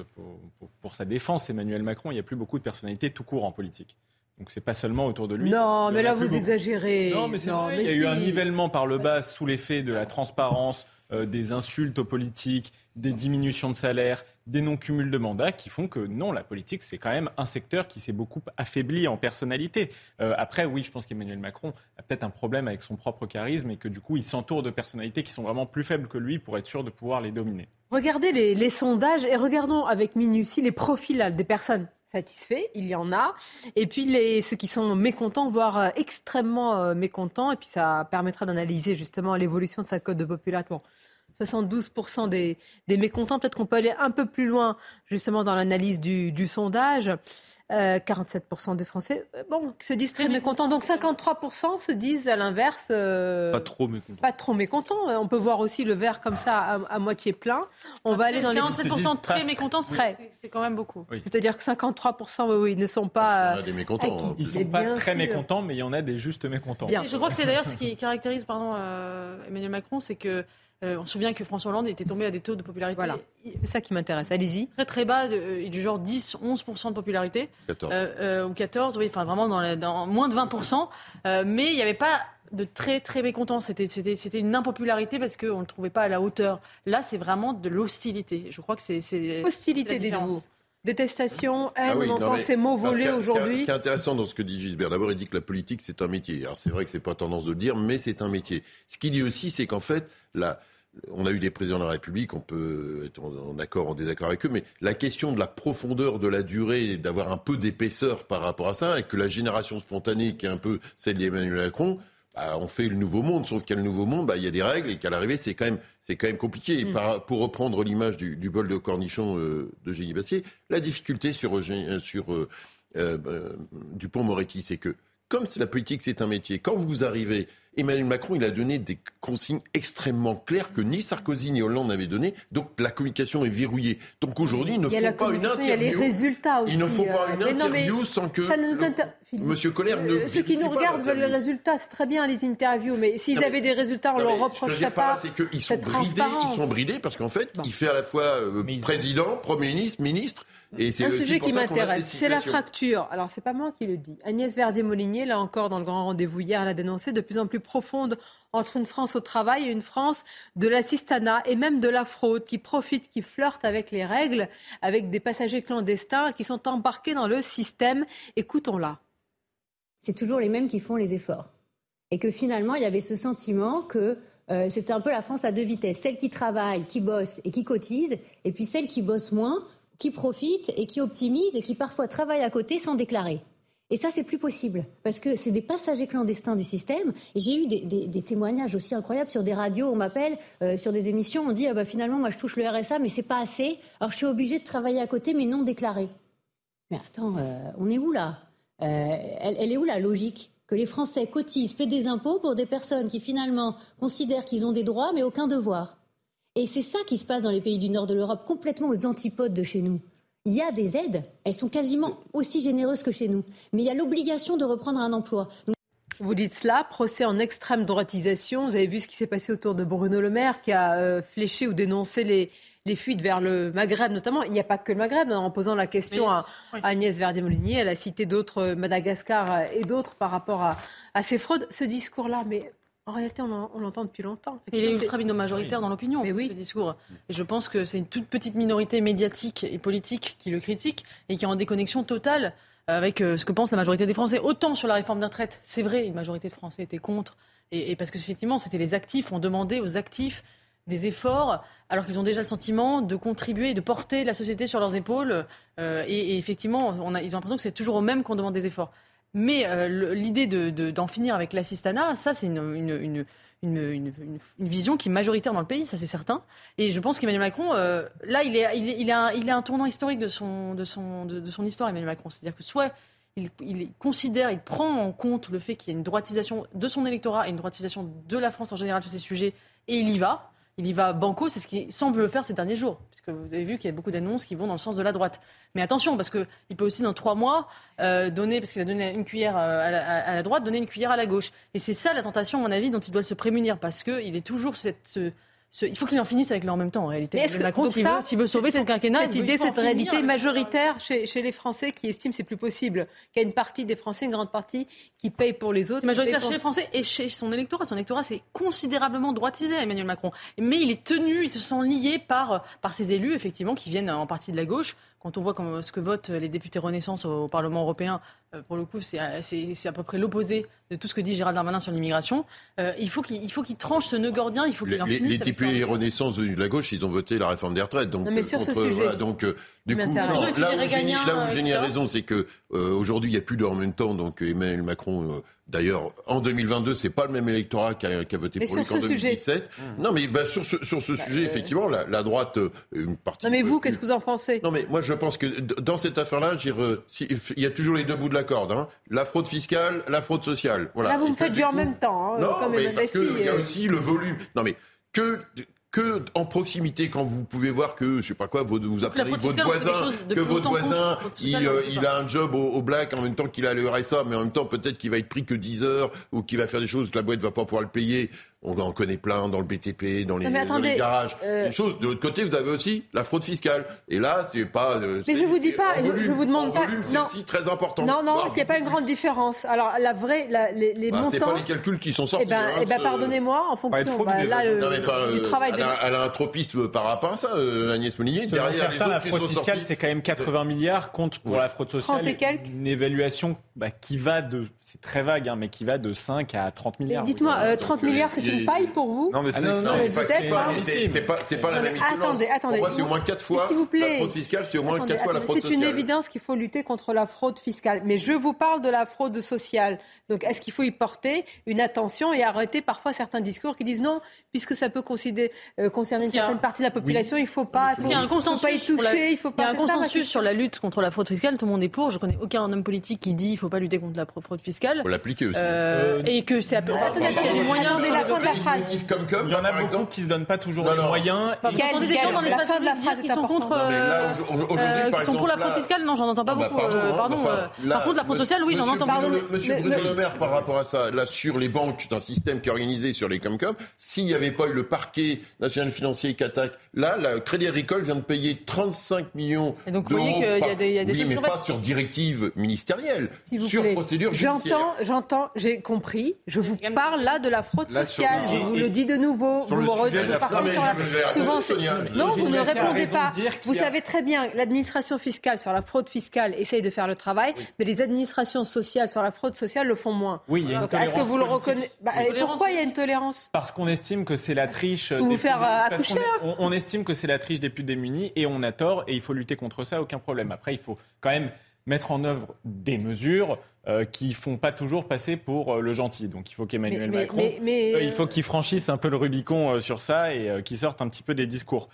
pour, sa défense, Emmanuel Macron, il n'y a plus beaucoup de personnalités tout court en politique. Donc c'est pas seulement autour de lui. Non, mais là vous exagérez. Non, mais c'est vrai. il y a eu un nivellement par le bas sous l'effet de la transparence, euh, des insultes aux politiques, des diminutions de salaire, des non-cumuls de mandats qui font que non, la politique, c'est quand même un secteur qui s'est beaucoup affaibli en personnalité. Euh, après, oui, je pense qu'Emmanuel Macron a peut-être un problème avec son propre charisme et que du coup, il s'entoure de personnalités qui sont vraiment plus faibles que lui pour être sûr de pouvoir les dominer. Regardez les, sondages et regardons avec minutie les profils des personnes satisfaits, il y en a, et puis les, ceux qui sont mécontents, voire euh, extrêmement euh, mécontents, et puis ça permettra d'analyser justement l'évolution de sa cote de population. 72% des, mécontents. Peut-être qu'on peut aller un peu plus loin justement dans l'analyse du, sondage. 47% euh, des Français euh, bon, se disent très mécontents. Donc 53% se disent à l'inverse. Euh, pas trop mécontents. Pas trop mécontents. On peut voir aussi le verre comme ça à, moitié plein. On va aller dans 47% très mécontents, c'est quand même beaucoup. C'est-à-dire que 53% oui, ne sont pas. des mécontents. Hein. Ils ne sont pas très mécontents, mais il y en a des justes mécontents. Je crois que c'est d'ailleurs ce qui caractérise pardon, Emmanuel Macron, c'est que euh, on se souvient que François Hollande était tombé à des taux de popularité. Voilà. C'est ça qui m'intéresse. Allez-y. Très très bas, euh, du genre 10-11% de popularité. 14. Euh, ou 14, oui, enfin vraiment dans, moins de 20%. mais il n'y avait pas de très très mécontents. C'était, c'était, une impopularité parce qu'on ne le trouvait pas à la hauteur. Là, c'est vraiment de l'hostilité. Je crois que c'est. Hostilité des nouveaux. Détestation, haine, ah on entend ces mots volés aujourd'hui. Ce qui est intéressant dans ce que dit Gisbert, d'abord il dit que la politique c'est un métier. Alors c'est vrai que c'est pas tendance de le dire, mais c'est un métier. Ce qu'il dit aussi, c'est qu'en fait, la, on a eu des présidents de la République, on peut être en, accord, en désaccord avec eux, mais la question de la profondeur de la durée, d'avoir un peu d'épaisseur par rapport à ça, et que la génération spontanée, qui est un peu celle d'Emmanuel Macron, bah, on fait le nouveau monde, sauf qu'il y a le nouveau monde, bah, il y a des règles et qu'à l'arrivée, c'est quand même, c'est quand même compliqué. Mm. par- pour reprendre l'image du, du bol de cornichon euh, de Génie Bassier, la difficulté sur, euh, sur euh, euh, Dupont-Moretti, c'est que comme la politique, c'est un métier. Quand vous arrivez, Emmanuel Macron, il a donné des consignes extrêmement claires que ni Sarkozy ni Hollande n'avaient données. Donc la communication est verrouillée. Donc aujourd'hui, il ne faut pas une communication, il y a les interview. résultats aussi. Il ne faut pas euh, une mais non, mais interview sans que ça ne nous le- Monsieur Colère ne Euh, Ceux qui nous regardent veulent les résultats, c'est très bien les interviews, mais s'ils mais- avaient des résultats, on leur mais ce que je veux reprocherait dire par là, pas c'est qu'ils sont bridés, ils sont bridés parce qu'en fait, il fait à la fois euh, président, premier ministre, ministre, et c'est Un aussi sujet pour qui m'intéresse, c'est la fracture. Alors, c'est pas moi qui le dis. Agnès Verdier-Molinier, là encore, dans le grand rendez-vous hier, elle a dénoncé de plus en plus profonde entre une France au travail et une France de l'assistanat et même de la fraude qui profite, qui flirte avec les règles, avec des passagers clandestins qui sont embarqués dans le système. Écoutons-la. c'est toujours les mêmes qui font les efforts. Et que finalement, il y avait ce sentiment que euh, c'était un peu la France à deux vitesses. Celles qui travaillent, qui bossent et qui cotisent, et puis celles qui bossent moins, qui profitent et qui optimisent et qui parfois travaillent à côté sans déclarer. Et ça, c'est plus possible, parce que c'est des passagers clandestins du système. J'ai eu des, témoignages aussi incroyables sur des radios, on m'appelle, euh, sur des émissions, on dit ah bah, finalement, moi je touche le RSA, mais c'est pas assez. Alors je suis obligée de travailler à côté, mais non déclaré. Mais attends, euh, on est où là? Euh, elle est où la logique? Que les Français cotisent, paient des impôts pour des personnes qui finalement considèrent qu'ils ont des droits mais aucun devoir. Et c'est ça qui se passe dans les pays du nord de l'Europe, complètement aux antipodes de chez nous. Il y a des aides, elles sont quasiment aussi généreuses que chez nous, mais il y a l'obligation de reprendre un emploi. Donc, Vous dites cela, procès en extrême droitisation. Vous avez vu ce qui s'est passé autour de Bruno Le Maire qui a euh, fléché ou dénoncé les, les fuites vers le Maghreb notamment. Il n'y a pas que le Maghreb. En posant la question à, à Agnès Verdier-Molinier, elle a cité d'autres, euh, Madagascar et d'autres par rapport à, à ces fraudes. Ce discours-là, mais en réalité, on, l'en- on l'entend depuis longtemps. Il est ultra majoritaire dans l'opinion, ce discours. Et je pense que c'est une toute petite minorité médiatique et politique qui le critique et qui est en déconnexion totale avec euh, ce que pense la majorité des Français. Autant sur la réforme des retraites, c'est vrai, une majorité de Français était contre. Et, et parce que effectivement, c'était les actifs, on demandait aux actifs des efforts, alors qu'ils ont déjà le sentiment de contribuer et de porter la société sur leurs épaules. Euh, et, et effectivement, on a, ils ont l'impression que c'est toujours aux mêmes qu'on demande des efforts. Mais euh, l'idée de- de- d'en finir avec l'assistanat, ça, c'est une, vision qui est majoritaire dans le pays, ça c'est certain. Et je pense qu'Emmanuel Macron, euh, là, il, est, a un, tournant historique de son histoire, Emmanuel Macron. C'est-à-dire que soit il, il considère, il prend en compte le fait qu'il y a une droitisation de son électorat et une droitisation de la France en général sur ces sujets, et il y va. Il y va banco, c'est ce qu'il semble le faire ces derniers jours, puisque vous avez vu qu'il y a beaucoup d'annonces qui vont dans le sens de la droite. Mais attention, parce qu'il peut aussi dans trois mois euh, donner, parce qu'il a donné une cuillère euh, à la, droite, donner une cuillère à la gauche. Et c'est ça la tentation, à mon avis, dont il doit se prémunir, parce qu'il est toujours cette, ce- ce- il faut qu'il en finisse avec là en même temps, en réalité. Mais que- Macron, s'il veut, sauver son cette- quinquennat, cette il idée, cette réalité majoritaire chez, chez les Français qui estiment c'est plus possible, qu'il y a une partie des Français, une grande partie, qui paye pour les autres. C'est majoritaire chez les Français et chez son électorat. Son électorat s'est considérablement droitisé Emmanuel Macron. Mais il est tenu, il se sent lié par, par ses élus, effectivement, qui viennent en partie de la gauche. Quand on voit ce que votent les députés Renaissance au Parlement européen, euh, pour le coup, c'est à, c'est- à peu près l'opposé de tout ce que dit Gérald Darmanin sur l'immigration. Euh, il faut qu'il tranche ce nœud gordien, il faut qu'il Les, en les, finisse les députés Renaissance venus de la gauche, ils ont voté la réforme des retraites. Donc, Non, mais euh, sur ce contre- sujet, voilà, donc, euh, du coup, non, là sujet où Génie, là où euh, Génie a raison, c'est que euh, aujourd'hui, il n'y a plus de en même temps. Donc, Emmanuel Macron, euh, d'ailleurs, en 2022, c'est pas le même électorat qui a, qui a voté Mais pour lui qu'en ce sujet. 2017. Non, mais bah, sur ce, sur ce sujet, effectivement, la, la droite, euh, une partie. Non mais vous, qu'est-ce que vous en pensez? Non, mais moi, je pense que dans cette affaire-là, euh, si- il y a toujours les deux bouts de la corde. Hein. La fraude fiscale, la fraude sociale. Voilà. Là, vous Et me faites du en même temps. hein, non, comme mais parce qu'il y a euh, aussi le volume. Non, mais que, que en proximité, quand vous pouvez voir que, je sais pas quoi, vous fraude votre voisin, que votre voisin, il, euh, il a un job au, au black en même temps qu'il a le RSA, mais en même temps, peut-être qu'il va être pris que 10 heures ou qu'il va faire des choses que la boîte va pas pouvoir le payer. On en connaît plein dans le BTP, dans les, mais dans attendez, les garages. euh, C'est une chose. De l'autre côté, vous avez aussi la fraude fiscale. Et là, c'est pas. euh, Mais je vous dis pas, volume, je vous demande en pas. volume, c'est non, aussi très important. non, non, il n'y a pas une grande différence. Alors la vraie, la- les, les bah, c'est montants. pas les calculs qui sont sortis. Eh ben, hein, eh ben, pardonnez-moi, en fonction bah, là, le- Non, mais enfin, du euh, travail elle, de. a, elle a un tropisme par rapport à ça, euh, Agnès Molinier. Selon Derrière les certains, autres la fraude fiscale, c'est quand même 80 milliards, compte pour la fraude 30 sociale une évaluation bah, qui va de, c'est très vague, hein, mais qui va de 5 à 30 milliards. Dites-moi, 30 euh, milliards, c'est une paille pour vous Non, mais c'est pas, c'est pas, la même équivalence. Attendez, attendez. Pour moi, c'est au moins 4 fois la fraude fiscale, c'est au moins 4 fois la fraude sociale. C'est une évidence qu'il faut lutter contre la fraude fiscale. Mais je vous parle de la fraude sociale. Donc, est-ce qu'il faut y porter une attention et arrêter parfois certains discours qui disent non, puisque ça peut euh, concerner une certaine partie de la population, il ne faut pas, il y a un consensus faut pas y toucher, il faut pas. Il y a un consensus sur la lutte contre la fraude fiscale. Tout le monde est pour. Je connais aucun homme politique qui dit il faut pas lutter contre la fraude fiscale. Il faut l'appliquer aussi. Euh, et que c'est il y a des moyens. de la fin de la phrase. Il y en a beaucoup qui se donnent pas toujours les moyens. Entendez des gens dans l'espace public qui sont contre, euh, qui sont pour la fraude fiscale. Non, j'en entends pas beaucoup. Pardon. Par contre, la fraude sociale, oui, j'en entends. Monsieur Bruno Le Maire, par rapport à ça, là sur les banques, un système qui est organisé sur les Comcom. S'il n'y avait pas eu le parquet national financier qui attaque, là, le Crédit Agricole vient de payer 35 millions d'euros. Donc vous voyez qu'il y a des, y a des oui, mais pas sur directive ministérielle, sur procédure judiciaire. J'entends, j'entends, j'ai compris. Je vous parle là de la fraude sociale. Je vous le dis de nouveau. Sur vous le sujet de la fraude Souvent, non, vous ne répondez pas. Vous savez très bien, l'administration fiscale sur la fraude fiscale essaye de faire le travail, mais les administrations sociales sur la fraude sociale le font moins. Oui, Est-ce que vous le reconnaissez bah, Pourquoi il y a une tolérance? Parce qu'on estime que c'est la triche. Des faire euh, accoucher. On, on, estime que c'est la triche des plus démunis et on a tort et il faut lutter contre ça, aucun problème. Après, il faut quand même mettre en œuvre des mesures euh, qui font pas toujours passer pour euh, le gentil. Donc il faut qu'Emmanuel Macron, euh, il faut qu'il franchisse un peu le Rubicon sur ça et qu'il sorte un petit peu des discours.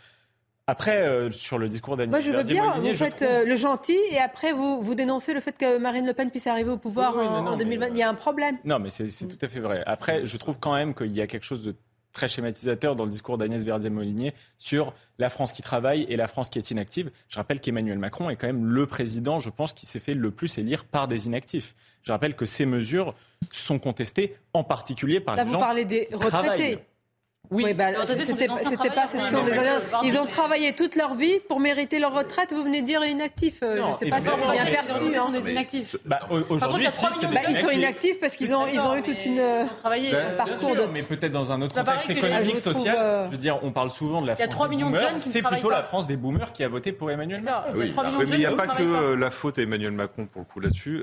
Après, sur le discours d'Annie Moi, je veux bien, vous faites le gentil et après, vous, vous dénoncez le fait que Marine Le Pen puisse arriver au pouvoir en, 2020. Il y a un problème. Non, mais c'est tout à fait vrai. Après, je trouve quand même qu'il y a quelque chose de très schématisateur dans le discours d'Agnès Verdier-Molinier sur la France qui travaille et la France qui est inactive. Je rappelle qu'Emmanuel Macron est quand même le président, je pense, qui s'est fait le plus élire par des inactifs. Je rappelle que ces mesures sont contestées en particulier par Là, les vous parlez des retraités. Oui, bah, c'était pas. Ce sont des ils ont travaillé toute leur vie pour mériter leur retraite. Vous venez de dire inactifs. Euh, je ne sais pas si c'est bien perçu. Ils sont des inactifs. Bah, aujourd'hui, bah, ils sont inactifs parce qu'ils ont, ils ont eu toute une euh, ben, parcours de. Mais peut-être dans un autre contexte économique, social. Euh, je veux dire, on parle souvent de la France. Il y a 3 millions de jeunes C'est plutôt la France des boomers qui a voté pour Emmanuel Macron. Mais il n'y a pas que la faute à Emmanuel Macron pour le coup là-dessus.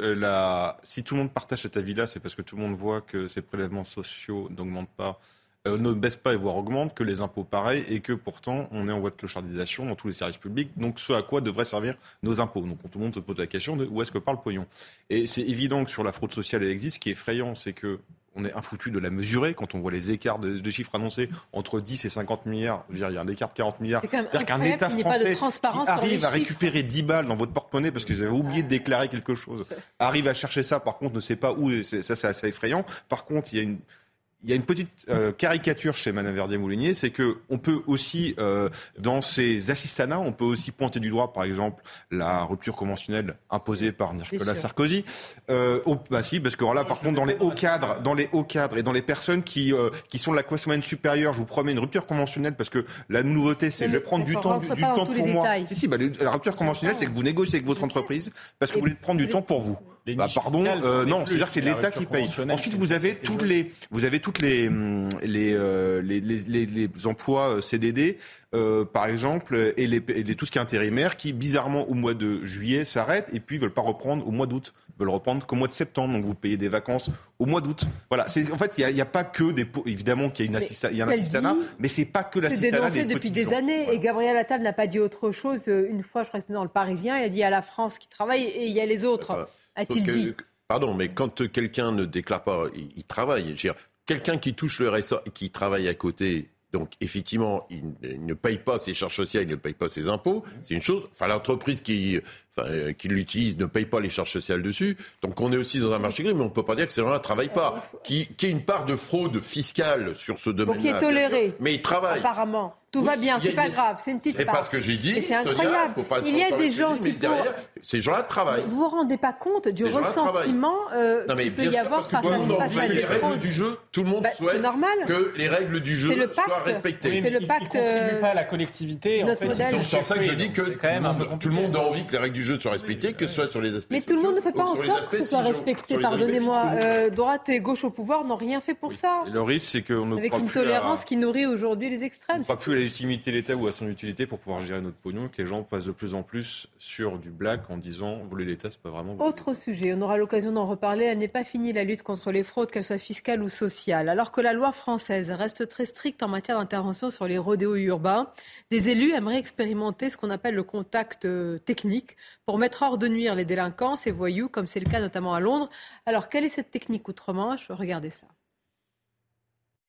Si tout le monde partage cet avis-là, c'est parce que tout le monde voit que ces prélèvements sociaux n'augmentent pas euh, ne baisse pas et voire augmente, que les impôts pareil, et que pourtant on est en voie de clochardisation dans tous les services publics. Donc ce à quoi devraient servir nos impôts. Donc tout le monde se pose la question de où est-ce que parle le pognon. Et c'est évident que sur la fraude sociale elle existe. Ce qui est effrayant, c'est que on est infoutu de la mesurer quand on voit les écarts de, chiffres annoncés entre 10 et 50 milliards. Il y a un écart de 40 milliards. C'est-à-dire qu'un État français qui arrive à récupérer 10 balles dans votre porte-monnaie parce que vous avez oublié de déclarer quelque chose, arrive à chercher ça, par contre ne sait pas où, ça c'est assez effrayant. Par contre, il y a une il y a une petite euh, caricature chez Madame Verdier-Moulinier, c'est que on peut aussi, euh, dans ces assistanats, on peut aussi pointer du doigt, par exemple, la rupture conventionnelle imposée par Nicolas Sarkozy. Euh, bah si, parce que là, par contre, dans les hauts cadres, dans les hauts cadres et dans les personnes qui euh, qui sont de la classe moyenne supérieure, je vous promets une rupture conventionnelle, parce que la nouveauté, c'est je vais prendre du temps, du, temps pour moi. Si si, bah, la rupture conventionnelle, c'est que vous négociez avec votre entreprise parce que vous voulez prendre du temps pour vous. Bah, pardon, euh, non, c'est-à-dire que c'est l'État qui paye. Ensuite, vous avez toutes les, vous avez toutes les hum, les, les, les, les, emplois euh, CDD, euh, par exemple, et, les, tout ce qui est intérimaire, qui bizarrement au mois de juillet s'arrêtent et puis veulent pas reprendre au mois d'août, veulent reprendre qu'au mois de septembre. Donc vous payez des vacances au mois d'août. Voilà, en fait il n'y a, a, pas que des évidemment qu'il y a une assista, il y a un assistanat, mais c'est pas que l'assistanat. C'est dénoncé depuis des années et Gabriel Attal n'a pas dit autre chose. Une fois, je restais dans le Parisien, il a dit à la France qui travaille et il y a les autres. A-t-il dit Pardon, mais quand quelqu'un ne déclare pas, il, travaille. Quelqu'un qui touche le RSA et qui travaille à côté, donc effectivement, il, ne paye pas ses charges sociales, il ne paye pas ses impôts. C'est une chose. Enfin, l'entreprise qui, euh, qui l'utilise ne paye pas les charges sociales dessus. Donc on est aussi dans un marché gris, mais on ne peut pas dire que ces gens-là ne travaillent pas. Qui, qui a une part de fraude fiscale sur ce domaine-là. qui est toléré. Mais ils travaillent. Apparemment. Tout va bien, c'est pas grave, c'est une petite C'est pas ce que j'ai dit. C'est incroyable. il y a des gens qui derrière, ces gens-là travaillent. Vous vous rendez pas compte du ressentiment euh, qu'il peut y avoir face à les règles du jeu. Tout le monde bah, souhaite que les règles du jeu soient respectées. C'est le pacte. ne contribue pas à la collectivité. En fait, c'est pour ça que je dis que tout le monde a envie que les règles du jeu soient respectées, que ce soit sur les aspects. Mais tout le monde ne fait pas en sorte que ce soit respecté. Pardonnez-moi, euh, droite et gauche au pouvoir n'ont rien fait pour ça. Le risque, c'est qu'on ne avec une tolérance qui nourrit aujourd'hui les extrêmes. Légitimité de l'État ou à son utilité pour pouvoir gérer notre pognon que les gens passent de plus en plus sur du black en disant voler l'État, c'est pas vraiment. Autre sujet, on aura l'occasion d'en reparler. Elle n'est pas finie la lutte contre les fraudes, qu'elles soient fiscales ou sociales. Alors que la loi française reste très stricte en matière d'intervention sur les rodéos urbains, des élus aimeraient expérimenter ce qu'on appelle le contact euh, technique pour mettre hors de nuire les délinquants, ces voyous, comme c'est le cas notamment à Londres. Alors, quelle est cette technique outre-Manche? Regardez cela.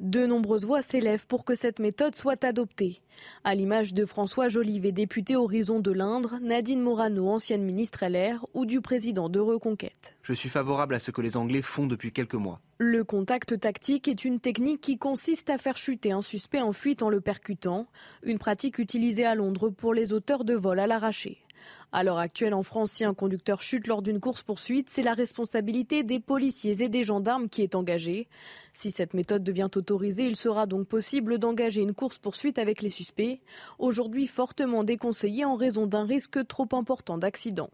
De nombreuses voix s'élèvent pour que cette méthode soit adoptée. À l'image de François Jolivet, député Horizon de l'Indre, Nadine Morano, ancienne ministre LR, ou du président de Reconquête. Je suis favorable à ce que les Anglais font depuis quelques mois. Le contact tactique est une technique qui consiste à faire chuter un suspect en fuite en le percutant, une pratique utilisée à Londres pour les auteurs de vols à l'arraché. À l'heure actuelle, en France, si un conducteur chute lors d'une course-poursuite, c'est la responsabilité des policiers et des gendarmes qui est engagée. Si cette méthode devient autorisée, il sera donc possible d'engager une course-poursuite avec les suspects, aujourd'hui fortement déconseillée en raison d'un risque trop important d'accident.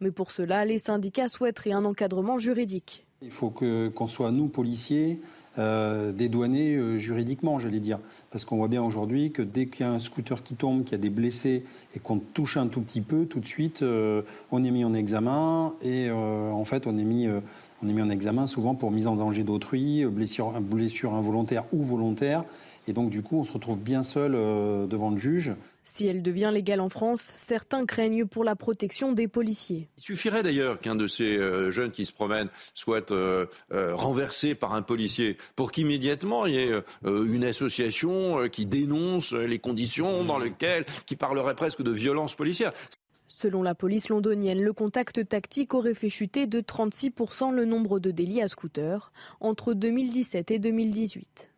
Mais pour cela, les syndicats souhaiteraient un encadrement juridique. Il faut qu'on soit, nous, policiers, euh, dédouanés euh, juridiquement, j'allais dire. Parce qu'on voit bien aujourd'hui que dès qu'il y a un scooter qui tombe, qu'il y a des blessés et qu'on touche un tout petit peu, tout de suite, euh, on est mis en examen et en fait, on est mis, on est mis en examen souvent pour mise en danger d'autrui, blessure, blessure involontaire ou volontaire. Et donc, du coup, on se retrouve bien seul devant le juge. Si elle devient légale en France, certains craignent pour la protection des policiers. Il suffirait d'ailleurs qu'un de ces euh, jeunes qui se promènent soit euh, euh, renversé par un policier pour qu'immédiatement il y ait une association qui dénonce les conditions dans lesquelles, qui parlerait presque de violence policière. Selon la police londonienne, le contact tactique aurait fait chuter de 36% le nombre de délits à scooter entre 2017 et 2018.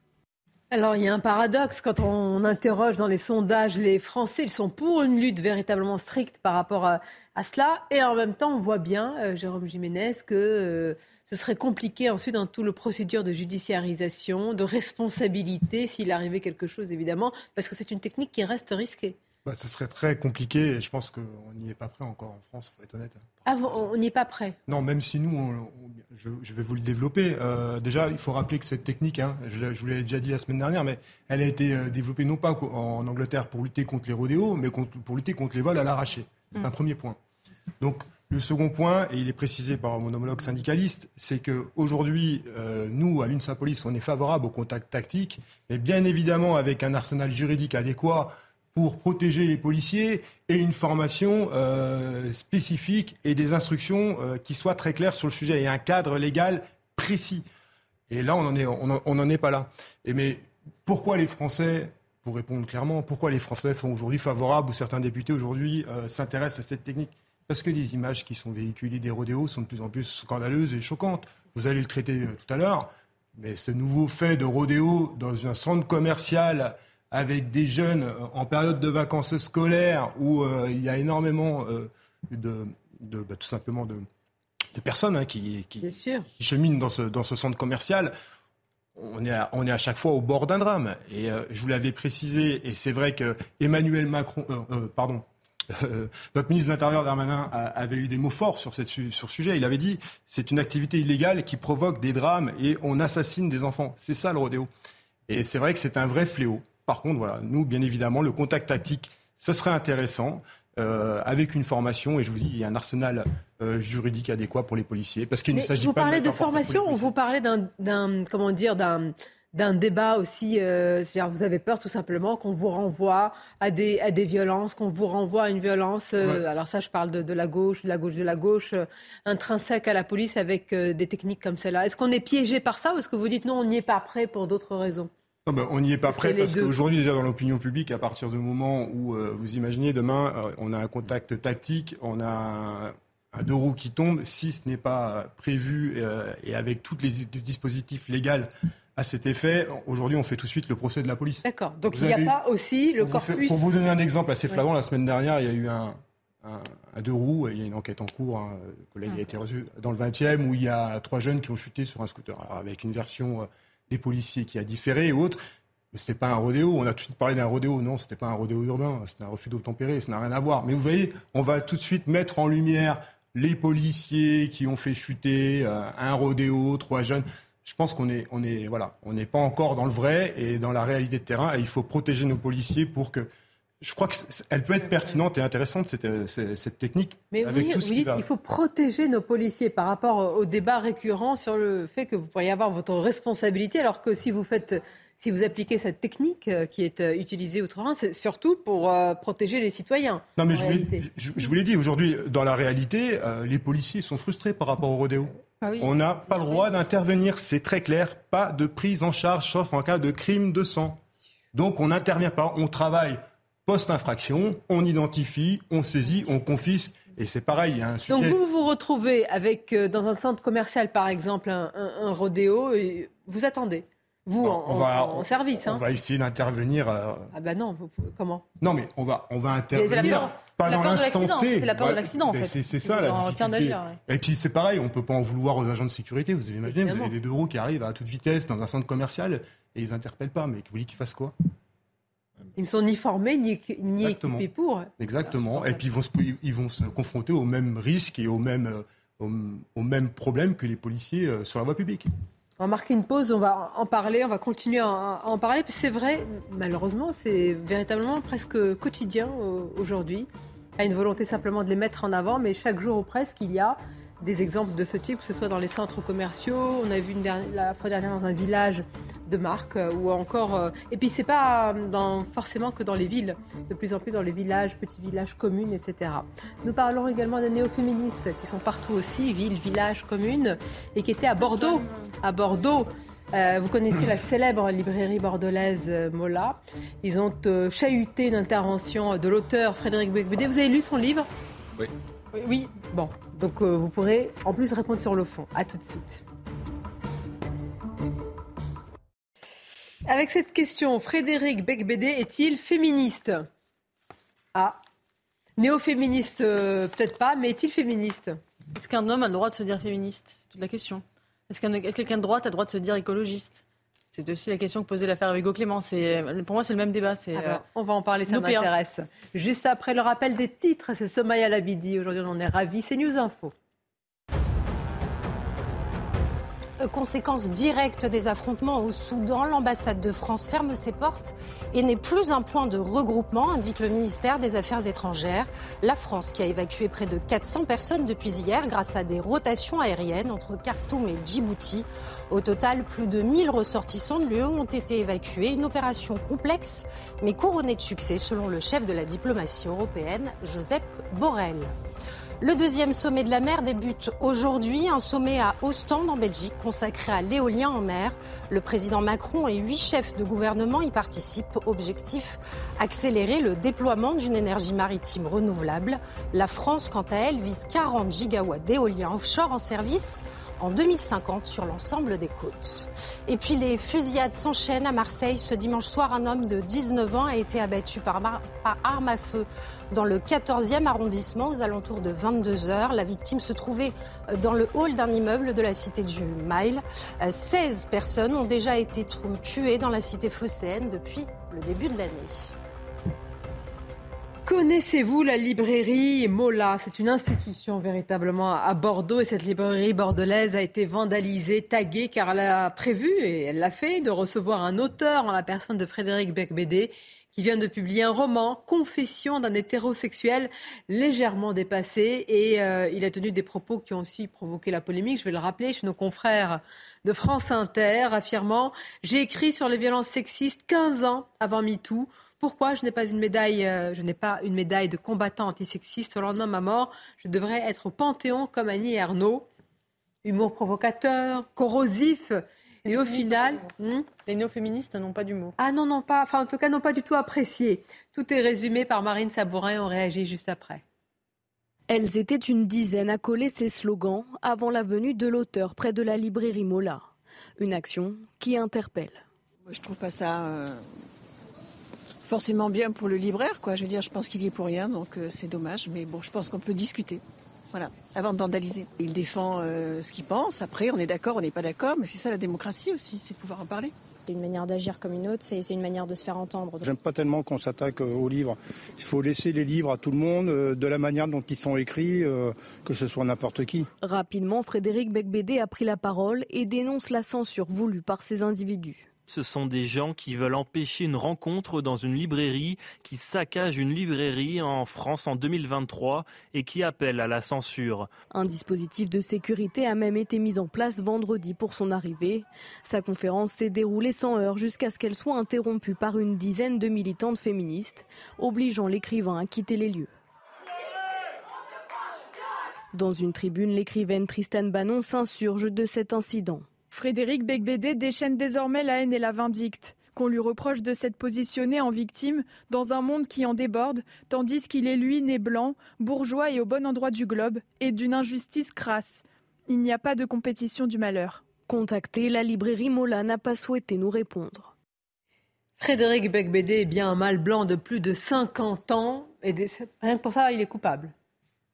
Alors il y a un paradoxe quand on interroge dans les sondages les Français, ils sont pour une lutte véritablement stricte par rapport à, cela, et en même temps on voit bien, euh, Jérôme Jiménez, que euh, ce serait compliqué ensuite dans tout le procédure de judiciarisation, de responsabilité s'il arrivait quelque chose évidemment, parce que c'est une technique qui reste risquée. Bah, ce serait très compliqué et je pense qu'on n'y est pas prêt encore en France, il faut être honnête. Ah, on n'y est pas prêt Non, même si nous, je, vais vous le développer. Euh, déjà, il faut rappeler que cette technique, hein, je, vous l'ai déjà dit la semaine dernière, mais elle a été euh, développée non pas en Angleterre pour lutter contre les rodéos, mais pour lutter contre les vols à l'arraché. C'est mm. un premier point. Donc, le second point, et il est précisé par mon homologue syndicaliste, c'est qu'aujourd'hui, euh, nous, à l'UNSA Police, on est favorable au contact tactique, mais bien évidemment avec un arsenal juridique adéquat pour protéger les policiers et une formation euh, spécifique et des instructions euh, qui soient très claires sur le sujet et un cadre légal précis. Et là, on n'en est, pas là. Et mais pourquoi les Français, pour répondre clairement, pourquoi les Français sont aujourd'hui favorables ou certains députés aujourd'hui euh, s'intéressent à cette technique? Parce que les images qui sont véhiculées des rodéos sont de plus en plus scandaleuses et choquantes. Vous allez le traiter tout à l'heure, mais ce nouveau fait de rodéo dans un centre commercial avec des jeunes euh, en période de vacances scolaires où euh, il y a énormément euh, de, bah, tout simplement de, personnes hein, qui, cheminent dans ce, dans ce centre commercial. On est, à, on est à chaque fois au bord d'un drame. Et je vous l'avais précisé, et c'est vrai que Emmanuel Macron, pardon, [laughs] notre ministre de l'Intérieur Darmanin avait eu des mots forts sur, cette, sur ce sujet. Il avait dit c'est une activité illégale qui provoque des drames et on assassine des enfants. C'est ça le rodéo. Et c'est vrai que c'est un vrai fléau. Par contre, voilà, nous, bien évidemment, le contact tactique, ce serait intéressant. Euh, avec une formation, et je vous dis, il y a un arsenal euh, juridique adéquat pour les policiers, parce qu'il ne s'agit pas. Vous parlez de, formation, ou vous parlez d'un, comment dire, d'un d'un débat aussi, euh, vous avez peur tout simplement qu'on vous renvoie à des, à des violences, qu'on vous renvoie à une violence, alors ça je parle de, de, la gauche, de la gauche, de la gauche, intrinsèque à la police avec des techniques comme celle-là. Est-ce qu'on est piégé par ça ou est-ce que vous dites non, on n'y est pas prêt pour d'autres raisons? On n'y est pas prêt parce qu'aujourd'hui, déjà dans l'opinion publique, à partir du moment où euh, vous imaginez demain, euh, on a un contact tactique, on a un, deux roues qui tombe, si ce n'est pas prévu euh, et avec tous les dispositifs légaux à cet effet, aujourd'hui, on fait tout de suite le procès de la police. D'accord. Donc il n'y a pas aussi le corpus. pour vous donner un exemple assez flagrant, la semaine dernière, il y a eu un, deux roues, il y a une enquête en cours, un collègue a été reçu dans le 20e, où il y a trois jeunes qui ont chuté sur un scooter. avec une version des policiers qui a différé ou autre. Mais ce n'était pas un rodéo. On a tout de suite parlé d'un rodéo. Non, ce n'était pas un rodéo urbain. C'était un refus d'obtempérer. Ça n'a rien à voir. Mais vous voyez, on va tout de suite mettre en lumière les policiers qui ont fait chuter euh, un rodéo, trois jeunes. je pense qu'on est, on est, voilà, on n'est pas encore dans le vrai et dans la réalité de terrain. Et il faut protéger nos policiers pour que. Je crois qu'elle peut être pertinente et intéressante cette, cette, technique. Mais avec vous, tout ce vous qui dites va. qu'il faut protéger nos policiers par rapport au débat récurrent sur le fait que vous pourriez avoir votre responsabilité, alors que si vous faites si vous appliquez cette technique euh, qui est euh, utilisée outre-Rhin, c'est surtout pour euh, protéger les citoyens. Non, mais je vous, l'ai- je, je vous l'ai dit, aujourd'hui, dans la réalité, euh, les policiers sont frustrés par rapport au rodéo. Ah oui. On n'a pas le droit d'intervenir, c'est très clair. Pas de prise en charge, sauf en cas de crime de sang. Donc on n'intervient pas, on travaille post-infraction, on identifie, on saisit, on confisque. Et c'est pareil, il y a un sujet. Donc vous vous retrouvez avec, euh, dans un centre commercial par exemple, un, un- un rodéo, et vous attendez, vous en, on va, en- en service. on hein. va essayer d'intervenir. euh, Ah ben non, vous comment? Non, mais on va, on va intervenir. pas dans l'instant T. c'est la peur de l'accident, en mais fait. C'est ça la difficulté. ouais. Et puis c'est pareil, on peut pas en vouloir aux agents de sécurité. Vous avez imaginé, vous Évidemment. avez des deux roues qui arrivent à toute vitesse dans un centre commercial et ils interpellent pas. Mais vous voulez qu'ils fassent quoi? Ils ne sont ni formés ni, équipés pour. Exactement. Et puis ils vont, se, ils vont se confronter aux mêmes risques et aux mêmes, euh, aux, aux mêmes problèmes que les policiers euh, sur la voie publique. On va marquer une pause, on va en parler, on va continuer à, en parler. C'est vrai, malheureusement, c'est véritablement presque quotidien aujourd'hui. Il y a une volonté simplement de les mettre en avant, mais chaque jour ou presque, il y a des exemples de ce type, que ce soit dans les centres commerciaux. On a vu une dernière- la fois dernière dans un village de marque, euh, ou encore. euh, et puis c'est pas dans, forcément que dans les villes, de plus en plus dans les villages, petits villages, communes, etc. Nous parlons également des néo-féministes qui sont partout aussi, villes, villages, communes, et qui étaient à Bordeaux. À Bordeaux. Euh, vous connaissez la célèbre librairie bordelaise euh, Mola. Ils ont euh, chahuté une intervention de l'auteur Frédéric Becbédé. Vous avez lu son livre? Oui. Oui, oui. Bon, donc euh, vous pourrez en plus répondre sur le fond. À tout de suite. Avec cette question, Frédéric Becbédé est-il féministe? Ah, néo-féministe euh, peut-être pas, mais est-il féministe? Est-ce qu'un homme a le droit de se dire féministe? C'est toute la question. Est-ce qu'un- quelqu'un de droite a le droit de se dire écologiste? C'est aussi la question que posait l'affaire Hugo Clément. C'est, pour moi, c'est le même débat. C'est, Ah ben, on va en parler, ça m'intéresse. Juste après le rappel des titres, c'est Somaya Labidi. Aujourd'hui, on en est ravis. C'est News Info. Conséquence directe des affrontements au Soudan, l'ambassade de France ferme ses portes et n'est plus un point de regroupement, indique le ministère des Affaires étrangères. La France qui a évacué près de 400 personnes depuis hier grâce à des rotations aériennes entre Khartoum et Djibouti. Au total, plus de 1000 ressortissants de l'UE ont été évacués. Une opération complexe mais couronnée de succès selon le chef de la diplomatie européenne, Joseph Borrell. Le deuxième sommet de la mer débute aujourd'hui, un sommet à Ostende en Belgique consacré à l'éolien en mer. Le président Macron et huit chefs de gouvernement y participent. Objectif accélérer le déploiement d'une énergie maritime renouvelable. La France, quant à elle, vise 40 gigawatts d'éolien offshore en service en 2050 sur l'ensemble des côtes. Et puis les fusillades s'enchaînent à Marseille. Ce dimanche soir, un homme de 19 ans a été abattu par, par arme à feu dans le 14e arrondissement aux alentours de 22 heures. La victime se trouvait euh, dans le hall d'un immeuble de la cité du Mail. Euh, 16 personnes ont déjà été tuées dans la cité phocéenne depuis le début de l'année. Connaissez-vous la librairie Mola? C'est une institution véritablement à Bordeaux et cette librairie bordelaise a été vandalisée, taguée car elle a prévu, et elle l'a fait, de recevoir un auteur en la personne de Frédéric Becbédé qui vient de publier un roman, Confession d'un hétérosexuel légèrement dépassé et euh, il a tenu des propos qui ont aussi provoqué la polémique, je vais le rappeler, chez nos confrères de France Inter, affirmant « J'ai écrit sur les violences sexistes 15 ans avant MeToo ». Pourquoi je n'ai pas une médaille, euh, je n'ai pas une médaille de combattant antisexiste au lendemain de ma mort Je devrais être au Panthéon comme Annie Ernaux. Humour provocateur, corrosif, et au final, hmm les néo-féministes n'ont pas d'humour. ah non non pas, enfin en tout cas non pas du tout apprécié. Tout est résumé par Marine Sabourin. On réagit juste après. Elles étaient une dizaine à coller ces slogans avant la venue de l'auteur près de la librairie Mola. Une action qui interpelle. Moi, je trouve pas ça euh, forcément bien pour le libraire, quoi. Je veux dire, je pense qu'il y est pour rien, donc euh, c'est dommage. Mais bon, je pense qu'on peut discuter. Voilà, avant de vandaliser. Il défend euh, ce qu'il pense. Après, on est d'accord, on n'est pas d'accord, mais c'est ça la démocratie aussi, c'est de pouvoir en parler. une manière d'agir comme une autre, c'est une manière de se faire entendre. J'aime pas tellement qu'on s'attaque euh, aux livres. Il faut laisser les livres à tout le monde, de la manière dont ils sont écrits, que ce soit n'importe qui. Rapidement, Frédéric Becbédé a pris la parole et dénonce la censure voulue par ces individus. Ce sont des gens qui veulent empêcher une rencontre dans une librairie, qui saccagent une librairie en France en 2023 et qui appellent à la censure. Un dispositif de sécurité a même été mis en place vendredi pour son arrivée. Sa conférence s'est déroulée sans heure jusqu'à ce qu'elle soit interrompue par une dizaine de militantes féministes, obligeant l'écrivain à quitter les lieux. Dans une tribune, l'écrivaine Tristan Bannon s'insurge de cet incident. Frédéric Becbédé déchaîne désormais la haine et la vindicte. Qu'on lui reproche de s'être positionné en victime dans un monde qui en déborde, tandis qu'il est lui né blanc, bourgeois et au bon endroit du globe, et d'une injustice crasse. Il n'y a pas de compétition du malheur. Contacté, la librairie Mola n'a pas souhaité nous répondre. Frédéric Becbédé est bien un mâle blanc de plus de 50 ans, et rien que pour ça, il est coupable.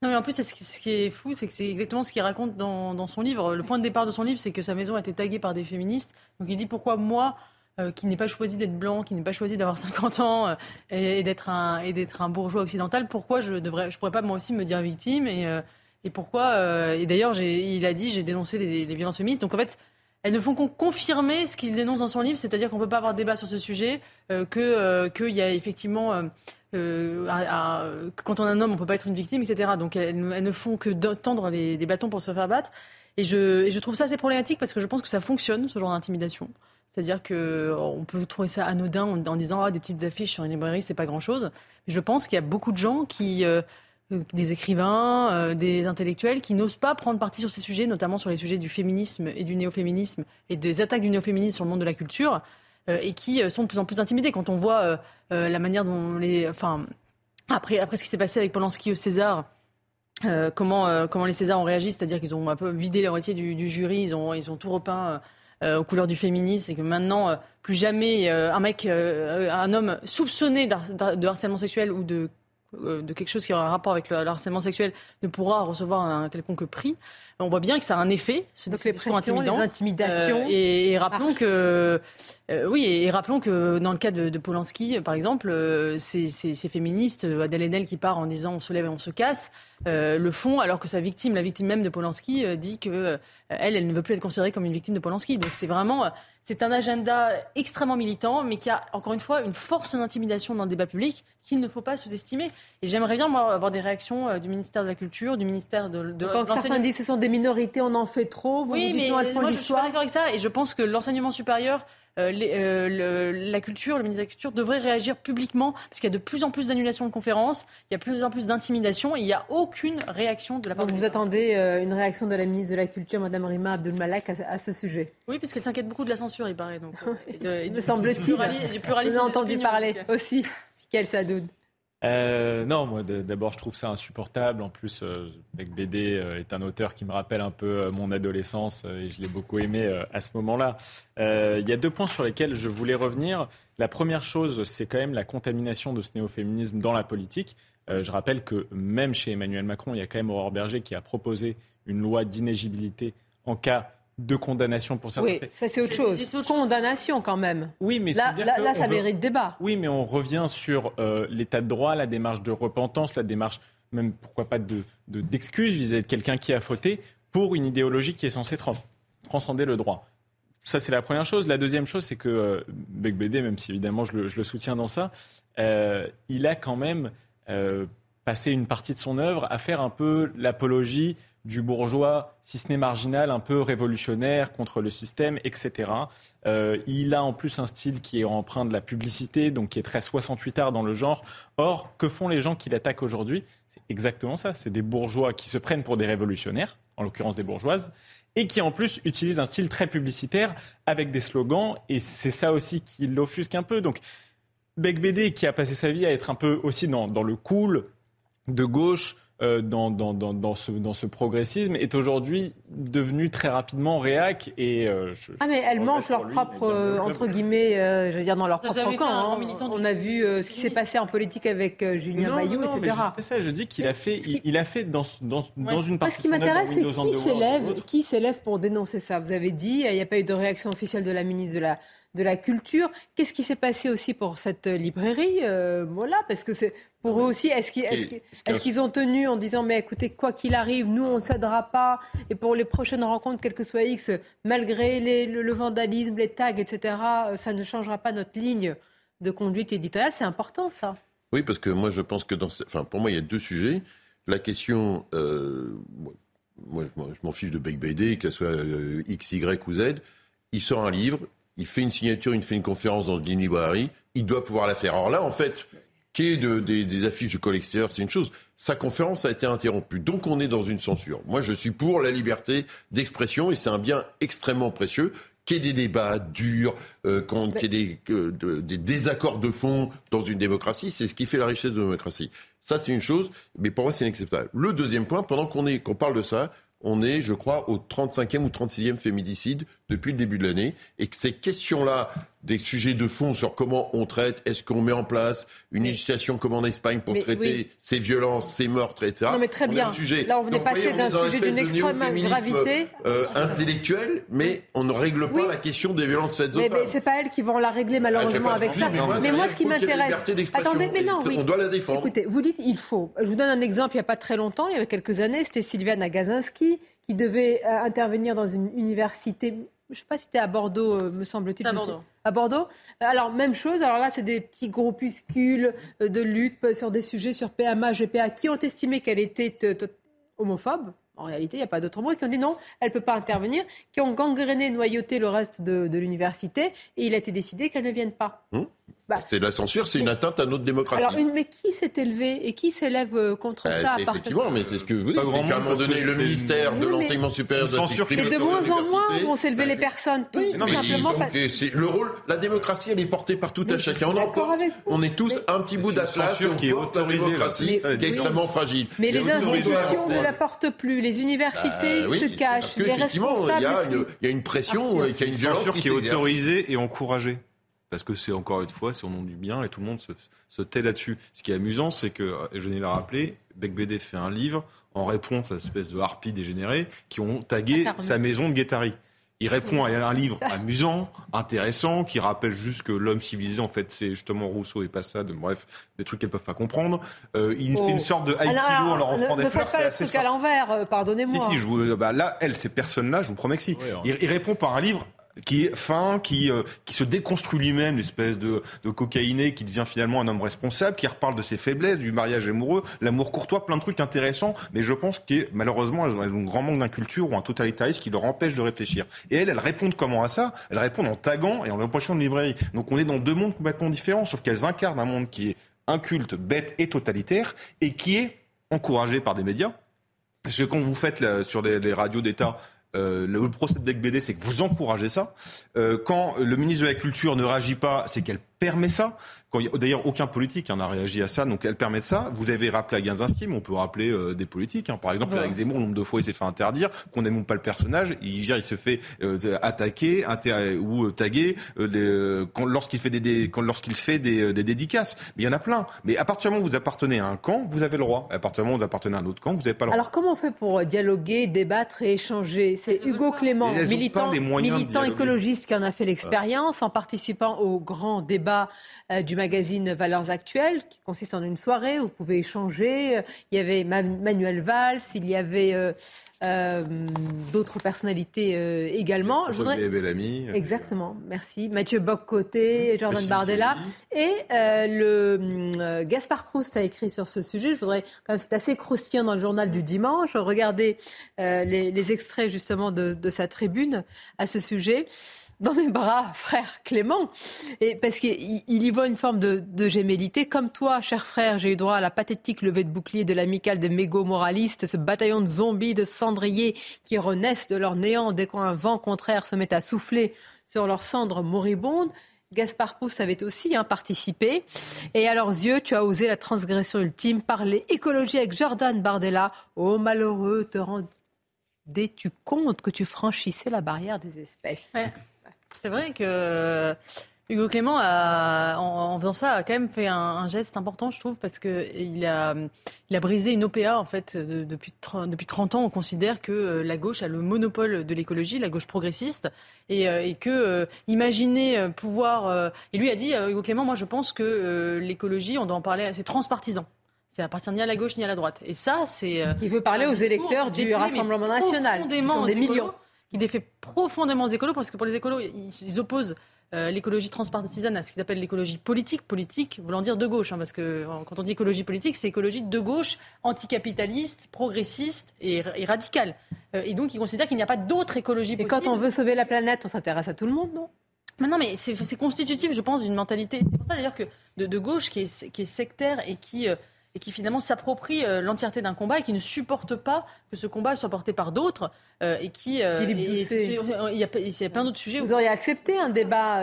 Non, mais en plus, ce qui est fou, c'est que c'est exactement ce qu'il raconte dans, son livre. Le point de départ de son livre, c'est que sa maison a été taguée par des féministes. Donc il dit pourquoi moi, euh, qui n'ai pas choisi d'être blanc, qui n'ai pas choisi d'avoir [laughs] 50 ans euh, et, d'être un, bourgeois occidental, pourquoi je ne je pourrais pas moi aussi me dire victime et, euh, et pourquoi Et d'ailleurs, il a dit, j'ai dénoncé les, les, violences féministes. Donc en fait, elles ne font qu'en confirmer ce qu'il dénonce dans son livre, c'est-à-dire qu'on ne peut pas avoir débat sur ce sujet, que qu'il y a effectivement euh, quand on est un homme, on peut pas être une victime, etc. Donc elles, ne font que tendre les, bâtons pour se faire battre. Et je, trouve ça assez problématique parce que je pense que ça fonctionne, ce genre d'intimidation. C'est-à-dire qu'on peut trouver ça anodin en, disant ah, des petites affiches sur une librairie, c'est pas grand-chose. Je pense qu'il y a beaucoup de gens qui, euh, des écrivains, euh, des intellectuels, qui n'osent pas prendre parti sur ces sujets, notamment sur les sujets du féminisme et du néo-féminisme et des attaques du néo-féminisme sur le monde de la culture. Euh, et qui euh, sont de plus en plus intimidés. Quand on voit euh, la manière dont les. Enfin, après, après ce qui s'est passé avec Polanski au César, comment, comment les Césars ont réagi, c'est-à-dire qu'ils ont un peu vidé la moitié du, jury, ils ont, ils ont tout repeint aux couleurs du féminisme, et que maintenant, plus jamais un mec, un homme soupçonné de harcèlement sexuel ou de de quelque chose qui aura un rapport avec le, harcèlement sexuel ne pourra recevoir un quelconque prix on voit bien que ça a un effet, ce Donc les pressions, les intimidations. Euh, et, rappelons que, euh, oui, et, rappelons que dans le cas de, Polanski, par exemple, euh, ces, féministes, Adèle Haenel qui part en disant on se lève et on se casse, le font alors que sa victime, la victime même de Polanski, dit que elle, elle ne veut plus être considérée comme une victime de Polanski. Donc c'est vraiment, c'est un agenda extrêmement militant, mais qui a encore une fois une force d'intimidation dans le débat public qu'il ne faut pas sous-estimer. Et j'aimerais bien avoir des réactions du ministère de la Culture, du ministère de, de, des minorités, on en fait trop. Vous oui, mais moi, je suis pas d'accord avec ça. Et je pense que l'enseignement supérieur, euh, euh, la culture, le ministre de la Culture devrait réagir publiquement parce qu'il y a de plus en plus d'annulations de conférences, il y a de plus en plus d'intimidations et il n'y a aucune réaction de la part Donc vous attendez euh, une réaction de la ministre de la Culture, Mme Rima Abdul-Malak, à, ce sujet? Oui, parce qu'elle s'inquiète beaucoup de la censure, il paraît. Donc, [laughs] me semble-t-il. Vous avez entendu parler aussi. Quel Sadoud euh, non, moi d'abord je trouve ça insupportable. En plus, euh, BD euh, est un auteur qui me rappelle un peu euh, mon adolescence et je l'ai beaucoup aimé à ce moment-là. Il y a deux points sur lesquels je voulais revenir. La première chose, c'est quand même la contamination de ce néo-féminisme dans la politique. je rappelle que même chez Emmanuel Macron, il y a quand même Aurore Berger qui a proposé une loi d'inégibilité en cas de condamnation pour certains oui, ça c'est autre chose. Condamnation quand même. Oui, mais là, là, ça mérite débat. Oui, mais on revient sur euh, l'état de droit, la démarche de repentance, la démarche même pourquoi pas de d'excuse vis-à-vis de quelqu'un qui a fauté pour une idéologie qui est censée transcender le droit. Ça c'est la première chose. La deuxième chose, c'est que euh, Becbédé, même si évidemment je le, soutiens dans ça, euh, il a quand même euh, passé une partie de son œuvre à faire un peu l'apologie du bourgeois, si ce n'est marginal, un peu révolutionnaire contre le système, etc. Euh, il a en plus un style qui est empreint de la publicité, donc qui est très 68 art dans le genre. Or, que font les gens qui l'attaquent aujourd'hui? C'est exactement ça. C'est des bourgeois qui se prennent pour des révolutionnaires, en l'occurrence des bourgeoises, et qui en plus utilisent un style très publicitaire avec des slogans. Et c'est ça aussi qui l'offusque un peu. Donc, Bec BD, qui a passé sa vie à être un peu aussi dans le cool, de gauche, euh, dans, dans, dans, ce, dans ce progressisme est aujourd'hui devenu très rapidement réac et euh, ah mais elles mangent leur propre euh, entre guillemets je veux dire dans leur propre camp hein. on a vu ce qui s'est passé en politique avec Julien Bayou etc mais ça je dis qu'il a fait il, a fait dans, dans, dans une partie ce qui m'intéresse c'est qui s'élève qui s'élève pour dénoncer ça. Vous avez dit il n'y a pas eu de réaction officielle de la ministre de la de la culture. Qu'est-ce qui s'est passé aussi pour cette librairie euh, Voilà, parce que c'est pour eux aussi. Est-ce qu'ils est ont tenu en disant mais écoutez quoi qu'il arrive, nous on ne cédera pas et pour les prochaines rencontres, quel que soit X, malgré les, le, vandalisme, les tags, etc., euh, ça ne changera pas notre ligne de conduite éditoriale. C'est important ça. Oui, parce que moi je pense que dans, enfin pour moi il y a deux sujets. La question, euh, moi, je m'en fiche de Beck BD, qu'elle soit X, Y ou Z. Il sort un livre, il fait une signature, il fait une conférence dans une librairie, il doit pouvoir la faire. Alors là, en fait, qui est de, des, affiches de collectionneurs, c'est une chose. Sa conférence a été interrompue. Donc on est dans une censure. Moi, je suis pour la liberté d'expression et c'est un bien extrêmement précieux. Qu'il y ait des débats durs, euh, qu'il y ait des, des désaccords de fond dans une démocratie, c'est ce qui fait la richesse de la démocratie. Ça, c'est une chose, mais pour moi, c'est inacceptable. Le deuxième point, pendant qu'on qu'on parle de ça, on est, je crois, au 35e ou 36e féminicide depuis le début de l'année, et que ces questions-là, des sujets de fond sur comment on traite, est-ce qu'on met en place une législation comme en Espagne pour traiter ces violences, ces meurtres, etc. Non mais très bien. Là, on est passé d'un sujet d'une extrême gravité euh, intellectuelle, mais on ne règle pas la question des violences faites aux mais, femmes. Mais c'est pas elles qui vont la régler malheureusement ah, avec ça. Mais moi, ce qui m'intéresse, attendez, mais non, oui. on doit la défendre. Écoutez, vous dites il faut. Je vous donne un exemple. Il n'y a pas très longtemps, il y a quelques années, c'était Sylviane Agazinski qui devait euh, intervenir dans une université je ne sais pas si c'était à Bordeaux, euh, me semble-t-il. À Bordeaux. À Bordeaux. Alors, même chose. Alors là, c'est des petits groupuscules euh, de lutte sur des sujets sur PMA, GPA, qui ont estimé qu'elle était homophobe. En réalité, il n'y a pas d'autre mot. Qui ont dit non, elle ne peut pas intervenir. Qui ont gangréné, noyauté le reste de, l'université. Et il a été décidé qu'elle ne vienne pas. Hum bah, c'est la censure, c'est une atteinte à notre démocratie. Alors, mais qui s'est élevé et qui s'élève euh, contre euh, ça Effectivement, mais c'est ce que vous dites. C'est qu'à un moment donné, le ministère de l'enseignement supérieur doit s'exprimer Mais de moins en moins vont s'élever les personnes, tout, simplement. le rôle, la démocratie, elle est portée par tout un chacun. On, on est tous un petit bout d'atlas qui est autorisée, démocratie qui est extrêmement fragile. Mais les institutions ne la portent plus, les universités bah se cachent, les responsables. Il y a une pression, il y a une violence qui est autorisée et encouragée parce que c'est encore une fois, c'est au nom du bien et tout le monde se, tait là-dessus. Ce qui est amusant, c'est que, je l'ai rappelé, Beck BD fait un livre en réponse à cette espèce de harpie dégénérée qui ont tagué sa maison de Guettari. Il répond à un livre [laughs] amusant, intéressant, qui rappelle juste que l'homme civilisé, en fait, c'est justement Rousseau et Passade, bref, des trucs qu'elles peuvent pas comprendre. Euh, il fait une oh. sorte de haïkido en leur offrant des fleurs. C'est assez truc à l'envers, euh, pardonnez-moi. Si, si, je vous, bah, là, elle, ces personnes-là, je vous promets que si. Hein. il, répond par un livre qui est fin, qui, euh, qui se déconstruit lui-même, l'espèce de, de cocaïné qui devient finalement un homme responsable, qui reparle de ses faiblesses, du mariage amoureux, l'amour courtois, plein de trucs intéressants, mais je pense que malheureusement, elles ont, un grand manque d'inculture ou un totalitarisme qui leur empêche de réfléchir. Et elles, elles répondent comment à ça? Elles répondent en taguant et en empêchant de librairie. Donc on est dans deux mondes complètement différents, sauf qu'elles incarnent un monde qui est inculte, bête et totalitaire, et qui est encouragé par des médias. Parce que quand vous faites sur les radios d'État euh, le procès de Beck BD, c'est que vous encouragez ça. Euh, quand le ministre de la Culture ne réagit pas, c'est qu'elle permet ça. D'ailleurs, aucun politique hein, n'a réagi à ça, donc elle permet ça. Vous avez rappelé à Gazinski, mais on peut rappeler euh, des politiques. Hein. Par exemple, avec Zemmour, le nombre de fois il s'est fait interdire, qu'on n'aime pas le personnage, il, il se fait euh, attaquer ou euh, taguer lorsqu'il fait des, lorsqu'il fait des, dédicaces. Mais il y en a plein. Mais à partir du moment où vous appartenez à un camp, vous avez le droit. À partir du moment où vous appartenez à un autre camp, vous n'avez pas le droit. Alors comment on fait pour dialoguer, débattre et échanger? C'est Hugo Clément, militant, militant écologiste, qui en a fait l'expérience en participant au grand débat euh, du magazine Valeurs Actuelles, qui consiste en une soirée où vous pouvez échanger. Il y avait Manuel Valls, il y avait euh, euh, d'autres personnalités également. Je voudrais... Exactement, merci. Mathieu Boccoté, Jordan Bardella. Et le Gaspard Proust a écrit sur ce sujet. Je voudrais, c'est assez croustillant dans le journal du dimanche, regarder les, extraits justement de, de sa tribune à ce sujet dans mes bras, [laughs] frère Clément, et parce qu'il y voit une forme de, gémellité. Comme toi, cher frère, j'ai eu droit à la pathétique levée de bouclier de l'amicale des mégo-moralistes, ce bataillon de zombies, de cendriers qui renaissent de leur néant dès qu'un vent contraire se met à souffler sur leurs cendres moribondes. Gaspard Pousse avait aussi hein, participé. Et à leurs yeux, tu as osé la transgression ultime, parler écologie avec Jordan Bardella. Oh malheureux, te rendais-tu compte que tu franchissais la barrière des espèces? C'est vrai que Hugo Clément, a, en, en, faisant ça, a quand même fait un, un geste important, je trouve, parce qu'il a, il a brisé une OPA, en fait, de, depuis, 30, depuis 30 ans. On considère que euh, la gauche a le monopole de l'écologie, la gauche progressiste, et, euh, et que euh, imaginer pouvoir... et lui a dit, Hugo Clément, moi je pense que l'écologie, on doit en parler, c'est transpartisan. Ça appartient ni à la gauche ni à la droite. Et ça, c'est... il veut parler aux électeurs du Rassemblement national, qui sont des millions. Qui défait profondément aux écolos, parce que pour les écolos, ils, ils opposent euh, l'écologie transpartisane à ce qu'il appelle l'écologie politique, politique voulant dire de gauche, hein, parce que euh, quand on dit écologie politique, c'est écologie de gauche, anticapitaliste, progressiste et, et radicale. Euh, et donc, ils considèrent qu'il n'y a pas d'autre écologie possible. Et quand on veut sauver la planète, on s'intéresse à tout le monde, non? Mais non, mais c'est constitutif, je pense, d'une mentalité. C'est pour ça d'ailleurs que de, de, gauche qui est, qui est sectaire et qui et qui finalement s'approprie euh, l'entièreté d'un combat et qui ne supporte pas que ce combat soit porté par d'autres euh, et qui euh, il, y a, il y a plein d'autres sujets. Vous auriez accepté un débat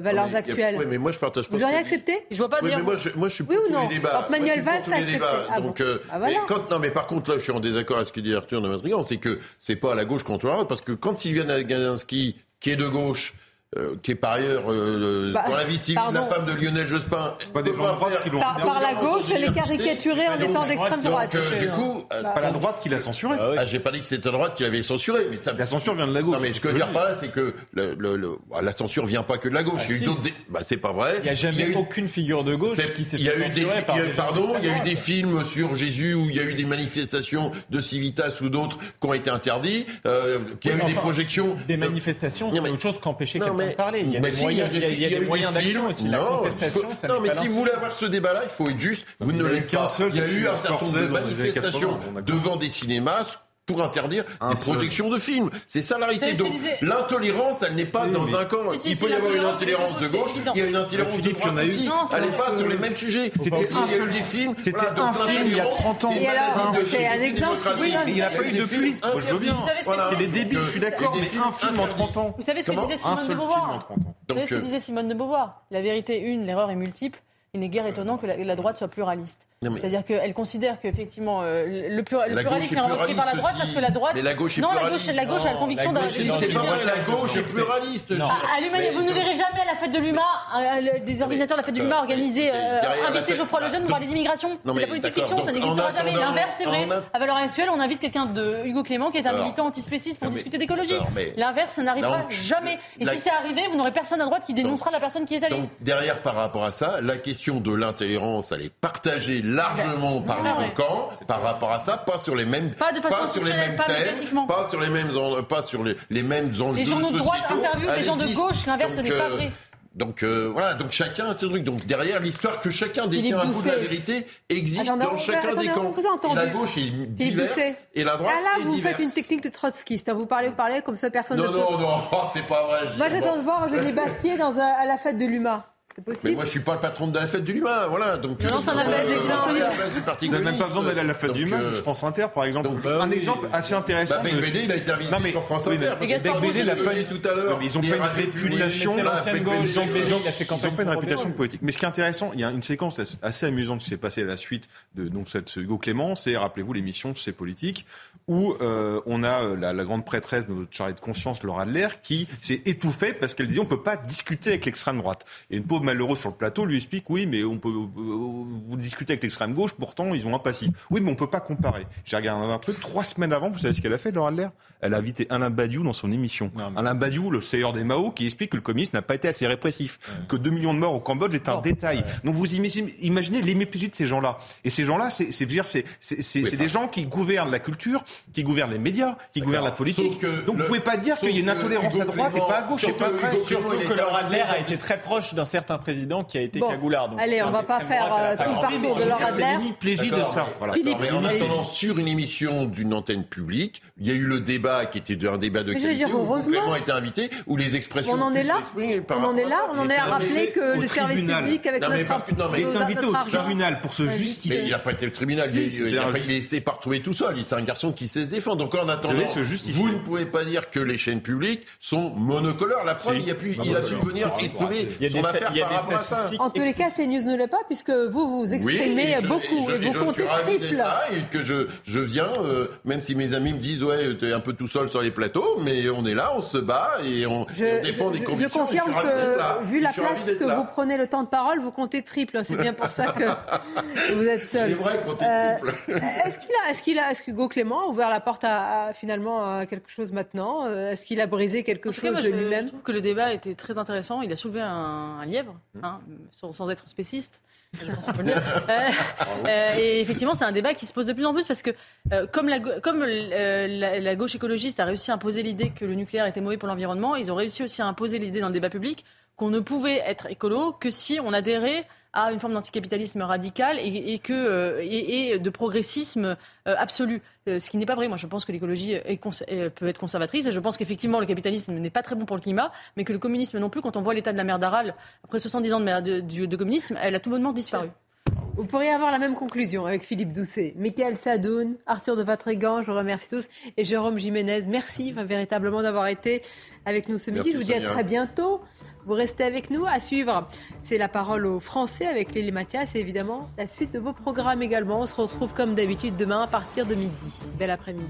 valeurs actuelles Oui, mais moi je partage pas. Vous auriez accepté Je vois pas oui, dire. Mais moi, je, moi je suis pour tous les débats. Manuel Valls a accepté. Ah donc, ah, voilà. mais quand, non, mais par contre là, je suis en désaccord avec ce que dit Arthur de Matrigan, c'est que c'est pas à la gauche contre la droite parce que quand Sylviane Gazinski, qui est de gauche euh, qui est par ailleurs euh, bah, dans la vie civile la femme de Lionel Jospin. C'est pas des gens de droite qui l'ont par, par la gauche, elle est caricaturée en étant d'extrême droite. Donc, euh, du coup, bah, pas la droite qui l'a censuré. Ah, ah, j'ai pas dit que c'était la droite qui l'avait censuré, mais ça... la censure vient de la gauche. Non, mais ce que je veux dire par là, c'est que le, le, le, bah, la censure vient pas que de la gauche. Ah, il y a eu d'autres. Bah, c'est pas vrai. Il y a jamais il y a eu... aucune figure de gauche qui s'est Il y a eu des par pardon, il y a eu des films sur Jésus où il y a eu des manifestations de Civitas ou d'autres qui ont été interdits, qui a eu des projections. Des manifestations, c'est autre chose qu'empêcher de parler. Il y a il y a des, il y a des moyens d'action aussi. Non, faut, non mais si vous voulez avoir ce débat-là, il faut être juste. Vous ne l'avez qu'un seul. Il y a eu un certain nombre de manifestations devant des cinémas pour interdire un des projections de films. C'est ça la réalité. Donc l'intolérance, elle n'est pas dans un camp. Si, si, il peut y avoir une intolérance de gauche, il y a une intolérance de droite aussi. Elle n'est pas sur les mêmes sujets. C'était un seul des films. C'était un film il y a 30 ans. C'est un exemple. Oui, mais il n'y a pas eu depuis. Je veux bien. C'est des débiles, je suis d'accord, mais un film en 30 ans. Vous savez ce que disait Simone de Beauvoir Vous savez ce que disait Simone de Beauvoir La vérité une, l'erreur est multiple. Il n'est guère étonnant que la droite soit pluraliste. C'est-à-dire qu'elle considère qu'effectivement euh, le, plura, le pluralisme est repris par la droite parce que la droite. Mais la gauche est non, la gauche, la gauche a la conviction d'un. C'est pas vrai, la gauche est pluraliste. À, à vous ne verrez jamais à la fête de l'UMA euh, des organisateurs de la fête de l'UMA organiser euh, inviter Geoffroy Lejeune pour parler d'immigration. C'est la politique fiction, ça n'existera jamais. L'inverse, c'est vrai. À valeur actuelle, on invite quelqu'un de Hugo Clément qui est un militant antispéciste pour discuter d'écologie. L'inverse, ça n'arrivera jamais. Et si c'est arrivé, vous n'aurez personne à droite qui dénoncera la personne qui est allée. Donc derrière, par rapport à ça, la question de l'intolérance, elle est partagée largement par les camps par rapport à ça, pas sur les mêmes, pas, de façon pas sur les mêmes thèmes, pas sur les mêmes, pas sur les, les mêmes enjeux. Les gens de droite interviewent des gens de gauche, l'inverse n'est pas vrai. Donc euh, voilà, donc chacun a ses trucs. Donc derrière l'histoire que chacun détient un bout de la vérité existe dans chacun attendez, des camps. Et la gauche est diverse et la droite ah là, est vous diverse. faites une technique de trotskiste. Vous parlez, vous parlez comme ça, personne non, ne peut. Non, non, [laughs] non, c'est pas vrai. Moi, j'attends de voir Eugénie [laughs] Bastier dans un, à la fête de l'UMA. C'est possible. Mais moi, je suis pas le patron de la fête du Luma, voilà. Donc, non, ça n'a pas été disponible. Vous n'avez même pas besoin d'aller à la fête du Luma, je France Inter, par exemple. Donc, un exemple assez intéressant. Bah, BD, il a été invité non, mais, sur France Inter. Oui, BD l'a pas tout à l'heure. Mais ils ont pas une réputation. Ils ont pas une réputation politique. Mais ce qui est intéressant, il y a une séquence assez amusante qui s'est passée à la suite de donc cette Hugo Clément. C'est, rappelez-vous, l'émission C'est politique où euh, on a euh, la, la, grande prêtresse de notre charrée de conscience, Laura Adler, qui s'est étouffée parce qu'elle disait on peut pas discuter avec l'extrême droite. Et une pauvre malheureuse sur le plateau lui explique oui, mais on peut euh, vous discuter avec l'extrême gauche, pourtant ils ont un passif. Oui, mais on peut pas comparer. J'ai regardé un truc trois semaines avant, vous savez ce qu'elle a fait, Laura Adler? Elle a invité Alain Badiou dans son émission. Non, mais... Alain Badiou, le seigneur des Mao, qui explique que le communisme n'a pas été assez répressif, ouais. que 2 millions de morts au Cambodge est un oh, détail. Ouais. Donc vous imaginez l'hémiplégie de ces gens-là. Et ces gens-là, c'est oui, des gens qui gouvernent la culture, qui gouvernent les médias, qui gouvernent la politique. Donc le, vous pouvez pas dire qu'il y a une intolérance à droite et pas à gauche. C'est pas vrai. Surtout que Laura Adler a été très proche d'un certain président qui a été bon, cagoulard. Donc allez, on va pas faire euh, tout le parcours de Laura Adler. De ça. En attendant, sur une émission d'une antenne publique, il y a eu le débat qui était un débat de qualité vraiment été invité, où les expressions. On en est là. On en est là. On en est à rappeler que le service public avec notre. Il est invité au tribunal pour se justifier. Mais il n'a pas été au tribunal. Il n'a pas été pas retrouvé tout seul. C'est un garçon qui qui sait se défendre. Donc en attendant, se justifier. vous ne pouvez pas dire que les chaînes publiques sont monocolores. La preuve, Si. il, a pu, il a su venir exprimer son affaire par rapport à ça. En tous les cas, CNews ne l'est pas, puisque vous vous exprimez et je- beaucoup et je, et, vous je comptez triple. là et que je, je viens, euh, même si mes amis me disent ouais, t'es un peu tout seul sur les plateaux, mais on est là, on se bat et on, Je, défend des je- je convictions. et confirme que, vu la Je place que vous prenez le temps de parole, vous comptez triple. C'est bien pour ça que [laughs] vous êtes seul. J'aimerais compter Euh, triple. Est-ce qu'il a, est-ce qu'il a, est-ce que Hugo Clément ouvert la porte à, à, finalement à quelque chose maintenant? Euh, Est-ce qu'il a brisé quelque En tout cas, chose moi, de je, je lui-même trouve que le débat était très intéressant. Il a soulevé un, un lièvre, hein, sans, sans être spéciste. Je pense qu'on peut le [laughs] dire. Euh, euh, et effectivement, c'est un débat qui se pose de plus en plus parce que, euh, comme, la, go- comme euh, la, la gauche écologiste a réussi à imposer l'idée que le nucléaire était mauvais pour l'environnement, ils ont réussi aussi à imposer l'idée dans le débat public qu'on ne pouvait être écolo que si on adhérait à une forme d'anticapitalisme radical et, et que, euh, et, et de progressisme euh, absolu. Euh, ce qui n'est pas vrai. Moi, je pense que l'écologie peut être conservatrice. Et je pense qu'effectivement, le capitalisme n'est pas très bon pour le climat, mais que le communisme non plus, quand on voit l'état de la mer d'Aral, après 70 ans de, communisme, elle a tout bonnement disparu. Vous pourriez avoir la même conclusion avec Philippe Doucet. Michael Sadoun, Arthur de Vatrigan, je vous remercie tous. Et Jérôme Jiménez, merci, enfin, véritablement d'avoir été avec nous ce midi. Merci, je vous dis à très bientôt. Vous restez avec nous à suivre. C'est la parole aux Français avec Lélie Mathias et évidemment la suite de vos programmes également. On se retrouve comme d'habitude demain à partir de midi. Bel après-midi.